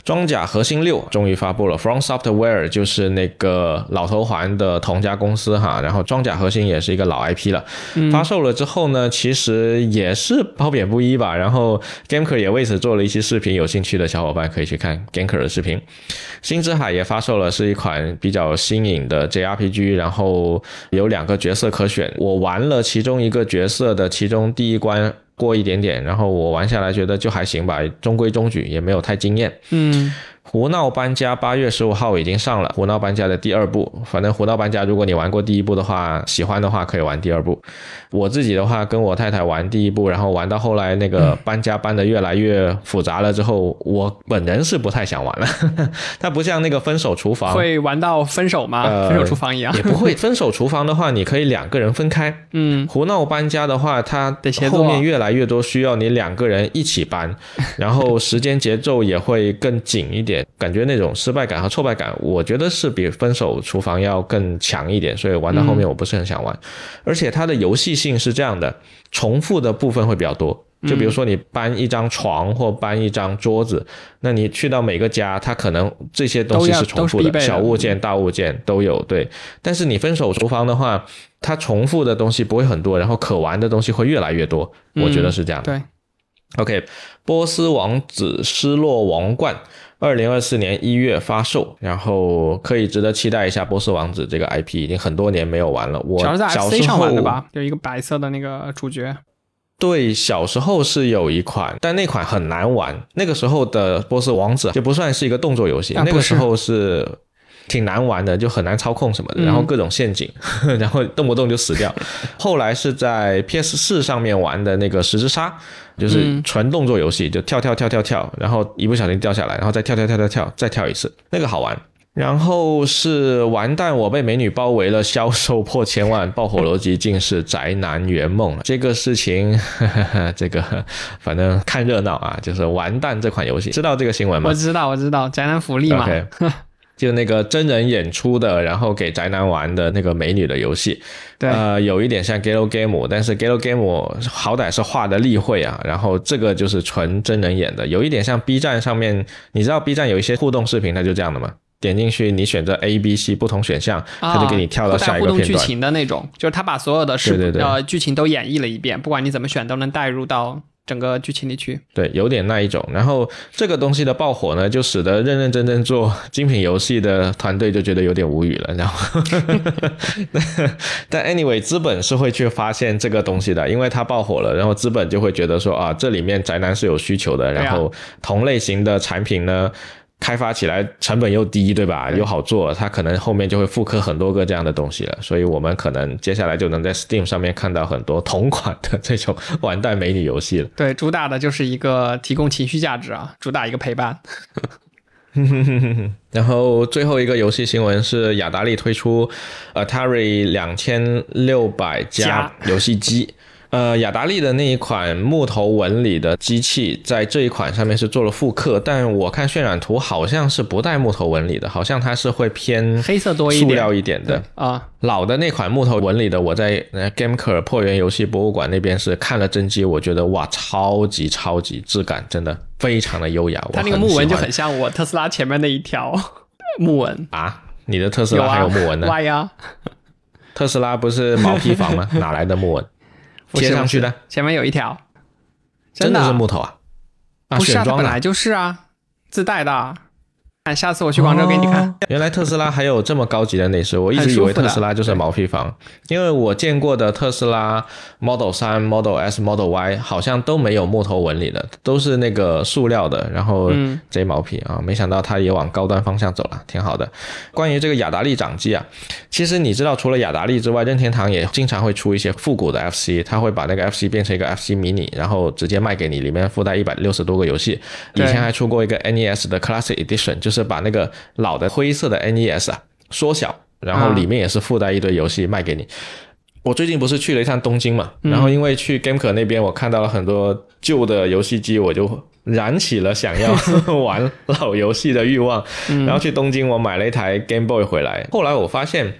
A: 装甲核心六终于发布了，From Software 就是那个老头环的同家公司哈，然后装甲核心也是一个老 IP 了。发售了之后呢，其实也是褒贬不一吧。然后 Gameker 也为此做了一期视频，有兴趣的小伙伴可以去看 Gameker 的视频。星之海也发售了，是一款比较新颖的 JRPG，然后有两个角色可选，我玩了其中一个角色的其中第一关。过一点点，然后我玩下来觉得就还行吧，中规中矩，也没有太惊艳。
B: 嗯。
A: 胡闹搬家八月十五号已经上了，胡闹搬家的第二部。反正胡闹搬家，如果你玩过第一部的话，喜欢的话可以玩第二部。我自己的话，跟我太太玩第一部，然后玩到后来那个搬家搬的越来越复杂了之后，我本人是不太想玩了。[LAUGHS] 它不像那个分手厨房
B: 会玩到分手吗？分手厨房一样
A: 也不会。分手厨房的话，你可以两个人分开。[LAUGHS]
B: 嗯。
A: 胡闹搬家的话，它后面越来越多需要你两个人一起搬，然后时间节奏也会更紧一点。感觉那种失败感和挫败感，我觉得是比分手厨房要更强一点，所以玩到后面我不是很想玩。而且它的游戏性是这样的，重复的部分会比较多。就比如说你搬一张床或搬一张桌子，那你去到每个家，它可能这些东西是重复的，小物件、大物件都有。对，但是你分手厨房的话，它重复的东西不会很多，然后可玩的东西会越来越多。我觉得是这样。
B: 对。
A: OK，波斯王子失落王冠。二零二四年一月发售，然后可以值得期待一下。波斯王子这个 IP 已经很多年没有玩了。我小时候
B: 玩的吧，有一个白色的那个主角。
A: 对，小时候是有一款，但那款很难玩。那个时候的波斯王子就不算是一个动作游戏，那个时候是。挺难玩的，就很难操控什么的，然后各种陷阱，[LAUGHS] 然后动不动就死掉。[LAUGHS] 后来是在 PS 四上面玩的那个十之杀，就是纯动作游戏，就跳跳跳跳跳，然后一不小心掉下来，然后再跳跳跳跳跳，再跳一次，那个好玩。然后是完蛋，我被美女包围了，销售破千万，爆火逻辑竟是宅男圆梦。[LAUGHS] 这个事情，这个反正看热闹啊，就是完蛋这款游戏，知道这个新闻吗？
B: 我知道，我知道，宅男福利嘛。
A: 就那个真人演出的，然后给宅男玩的那个美女的游戏，呃，有一点像 Galo Game，但是 Galo Game 好歹是画的例会啊，然后这个就是纯真人演的，有一点像 B 站上面，你知道 B 站有一些互动视频，它就这样的吗？点进去，你选择 A、B、C 不同选项，它就给你跳到下一个片段。
B: 剧情的那种，就是他把所有的
A: 视
B: 呃剧情都演绎了一遍，不管你怎么选，都能带入到。整个剧情里去，
A: 对，有点那一种。然后这个东西的爆火呢，就使得认认真真做精品游戏的团队就觉得有点无语了。然后，[LAUGHS] 但 anyway，资本是会去发现这个东西的，因为它爆火了，然后资本就会觉得说啊，这里面宅男是有需求的，然后同类型的产品呢。开发起来成本又低，对吧？又好做，它可能后面就会复刻很多个这样的东西了。所以我们可能接下来就能在 Steam 上面看到很多同款的这种 [LAUGHS] 玩蛋美女游戏了。
B: 对，主打的就是一个提供情绪价值啊，主打一个陪伴。[LAUGHS]
A: 然后最后一个游戏新闻是雅达利推出 Atari 两千六百加游戏机。呃，雅达利的那一款木头纹理的机器，在这一款上面是做了复刻，但我看渲染图好像是不带木头纹理的，好像它是会偏
B: 黑色多
A: 一点、塑料一点的
B: 啊。
A: 老的那款木头纹理的，我在 Gameker 破源游戏博物馆那边是看了真机，我觉得哇，超级超级质感，真的非常的优雅。它
B: 那个木纹就很像我特斯拉前面那一条 [LAUGHS] 木纹
A: 啊，你的特斯拉还有木纹呢？
B: 歪呀，
A: 特斯拉不是毛坯房吗？[LAUGHS] 哪来的木纹？贴上去的，
B: 前面有一条，
A: 真的是木头啊？
B: 不是啊，本来就是啊，自带的。看，下次我去广州给你看。
A: 原来特斯拉还有这么高级的内饰，我一直以为特斯拉就是毛坯房，因为我见过的特斯拉 Model 三、Model S、Model Y 好像都没有木头纹理的，都是那个塑料的，然后贼毛坯啊！没想到它也往高端方向走了，挺好的。关于这个雅达利掌机啊，其实你知道，除了雅达利之外，任天堂也经常会出一些复古的 FC，它会把那个 FC 变成一个 FC mini，然后直接卖给你，里面附带一百六十多个游戏。以前还出过一个 NES 的 Classic Edition，就就是把那个老的灰色的 NES 啊缩小，然后里面也是附带一堆游戏卖给你。我最近不是去了一趟东京嘛，然后因为去 GameCube 那边，我看到了很多旧的游戏机，我就燃起了想要 [LAUGHS] 玩老游戏的欲望。然后去东京，我买了一台 Game Boy 回来。后来我发现，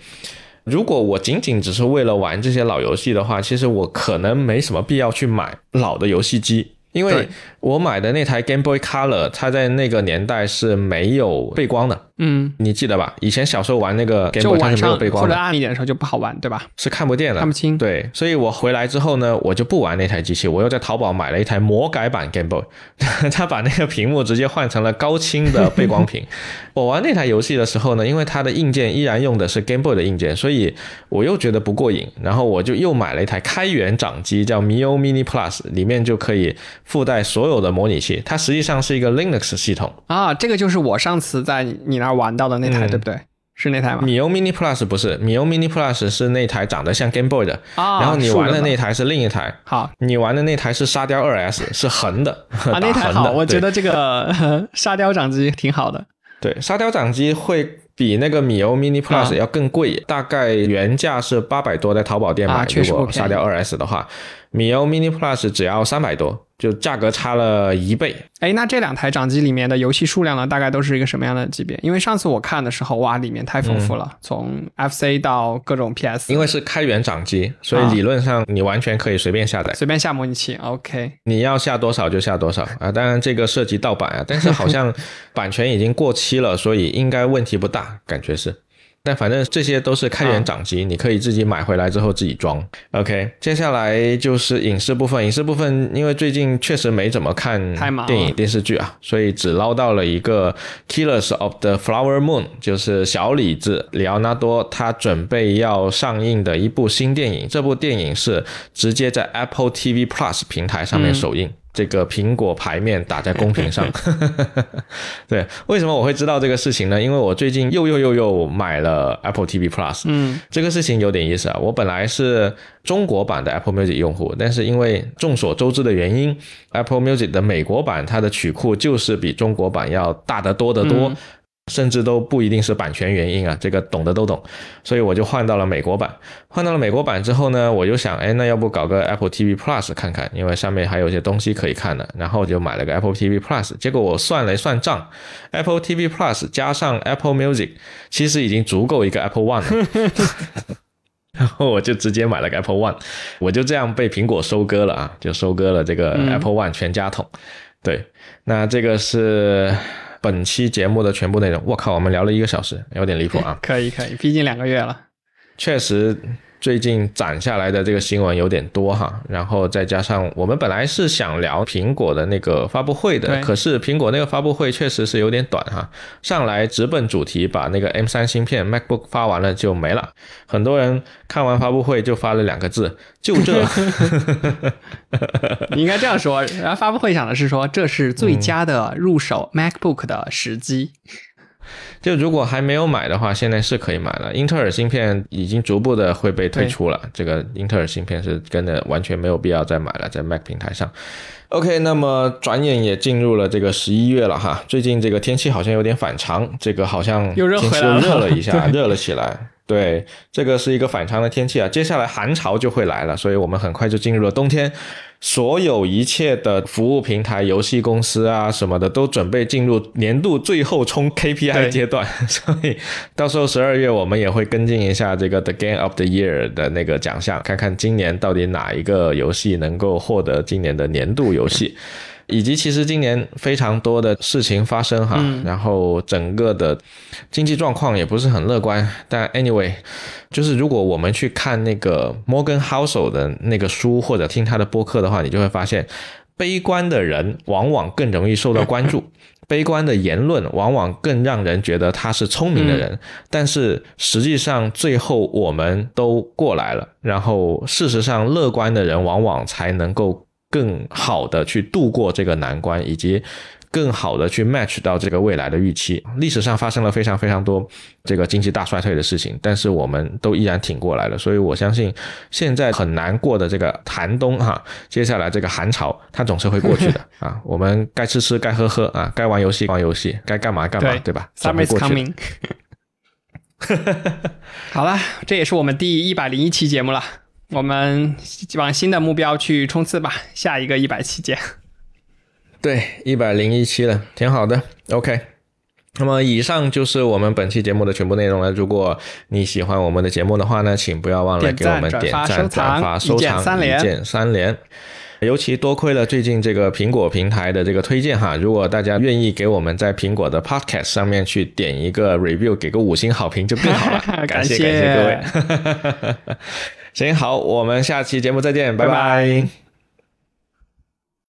A: 如果我仅仅只是为了玩这些老游戏的话，其实我可能没什么必要去买老的游戏机。因为我买的那台 Game Boy Color，它在那个年代是没有背光的。
B: 嗯，
A: 你记得吧？以前小时候玩那个 Game Boy，它是没有背光
B: 的，或者暗一点的时候就不好玩，对吧？
A: 是看不见的，
B: 看不清。
A: 对，所以我回来之后呢，我就不玩那台机器，我又在淘宝买了一台魔改版 Game Boy，[LAUGHS] 他把那个屏幕直接换成了高清的背光屏。[LAUGHS] 我玩那台游戏的时候呢，因为它的硬件依然用的是 Game Boy 的硬件，所以我又觉得不过瘾，然后我就又买了一台开源掌机，叫 Mio Mini Plus，里面就可以附带所有的模拟器，它实际上是一个 Linux 系统
B: 啊。这个就是我上次在你那儿玩到的那台。对不对？是那台吗？
A: 米欧 Mini Plus 不是，米欧 Mini Plus 是那台长得像 Game Boy 的，然后你玩的那台是另一台。
B: 好，
A: 你玩的那台是沙雕二 S，是横的。
B: 啊，[LAUGHS] 那台好，我觉得这个 [LAUGHS] 沙雕掌机挺好的。
A: 对，沙雕掌机会比那个米欧 Mini Plus 要更贵，大概原价是八百多，在淘宝店买。如果沙雕二 S 的话，米欧 Mini Plus 只要三百多。就价格差了一倍，
B: 哎，那这两台掌机里面的游戏数量呢，大概都是一个什么样的级别？因为上次我看的时候，哇，里面太丰富了，从 FC 到各种 PS。
A: 因为是开源掌机，所以理论上你完全可以随便下载，
B: 随便下模拟器。OK，
A: 你要下多少就下多少啊！当然这个涉及盗版啊，但是好像 [LAUGHS] 版权已经过期了，所以应该问题不大，感觉是。但反正这些都是开源掌机，你可以自己买回来之后自己装。OK，接下来就是影视部分。影视部分，因为最近确实没怎么看电影电视剧啊，所以只捞到了一个《Killers of the Flower Moon》，就是小李子里奥纳多他准备要上映的一部新电影。这部电影是直接在 Apple TV Plus 平台上面首映。这个苹果牌面打在公屏上，[LAUGHS] 对，为什么我会知道这个事情呢？因为我最近又又又又买了 Apple TV Plus，
B: 嗯，
A: 这个事情有点意思啊。我本来是中国版的 Apple Music 用户，但是因为众所周知的原因，Apple Music 的美国版它的曲库就是比中国版要大得多得多。甚至都不一定是版权原因啊，这个懂的都懂，所以我就换到了美国版。换到了美国版之后呢，我就想，哎，那要不搞个 Apple TV Plus 看看，因为上面还有一些东西可以看的。然后就买了个 Apple TV Plus。结果我算了一算账，Apple TV Plus 加上 Apple Music，其实已经足够一个 Apple One 了。[LAUGHS] 然后我就直接买了个 Apple One，我就这样被苹果收割了啊，就收割了这个 Apple One 全家桶。对，那这个是。本期节目的全部内容，我靠，我们聊了一个小时，有点离谱啊！[LAUGHS]
B: 可以可以，毕竟两个月了，
A: 确实。最近攒下来的这个新闻有点多哈，然后再加上我们本来是想聊苹果的那个发布会的，可是苹果那个发布会确实是有点短哈，上来直奔主题，把那个 M 三芯片 MacBook 发完了就没了。很多人看完发布会就发了两个字，就这。[LAUGHS] [LAUGHS]
B: 你应该这样说，然后发布会讲的是说这是最佳的入手 MacBook 的时机。
A: 就如果还没有买的话，现在是可以买了。英特尔芯片已经逐步的会被退出了，这个英特尔芯片是真的完全没有必要再买了，在 Mac 平台上。OK，那么转眼也进入了这个十一月了哈，最近这个天气好像有点反常，这个好像
B: 又热
A: 回来了，热了一下，[LAUGHS] 热了起来。对，这个是一个反常的天气啊，接下来寒潮就会来了，所以我们很快就进入了冬天。所有一切的服务平台、游戏公司啊什么的，都准备进入年度最后冲 KPI 阶段，[LAUGHS] 所以到时候十二月我们也会跟进一下这个 The Game of the Year 的那个奖项，看看今年到底哪一个游戏能够获得今年的年度游戏。以及其实今年非常多的事情发生哈，然后整个的经济状况也不是很乐观。但 anyway，就是如果我们去看那个 Morgan Housel 的那个书或者听他的播客的话，你就会发现，悲观的人往往更容易受到关注，[LAUGHS] 悲观的言论往往更让人觉得他是聪明的人。但是实际上最后我们都过来了，然后事实上乐观的人往往才能够。更好的去度过这个难关，以及更好的去 match 到这个未来的预期。历史上发生了非常非常多这个经济大衰退的事情，但是我们都依然挺过来了。所以我相信现在很难过的这个寒冬哈，接下来这个寒潮它总是会过去的 [LAUGHS] 啊。我们该吃吃，该喝喝啊，该玩游戏玩游戏，该干嘛干嘛，对吧
B: ？Summer is coming。[LAUGHS] 好了，这也是我们第一百零一期节目了。我们往新的目标去冲刺吧，下一个一百期见。
A: 对，一百零一期了，挺好的。OK，那么以上就是我们本期节目的全部内容了。如果你喜欢我们的节目的话呢，请不要忘了给我们点赞、转发、收藏，一键三连。尤其多亏了最近这个苹果平台的这个推荐哈，如果大家愿意给我们在苹果的 Podcast 上面去点一个 review，给个五星好评就更好了。[LAUGHS] 感谢感谢各位。[LAUGHS] 行好，我们下期节目再见，拜拜。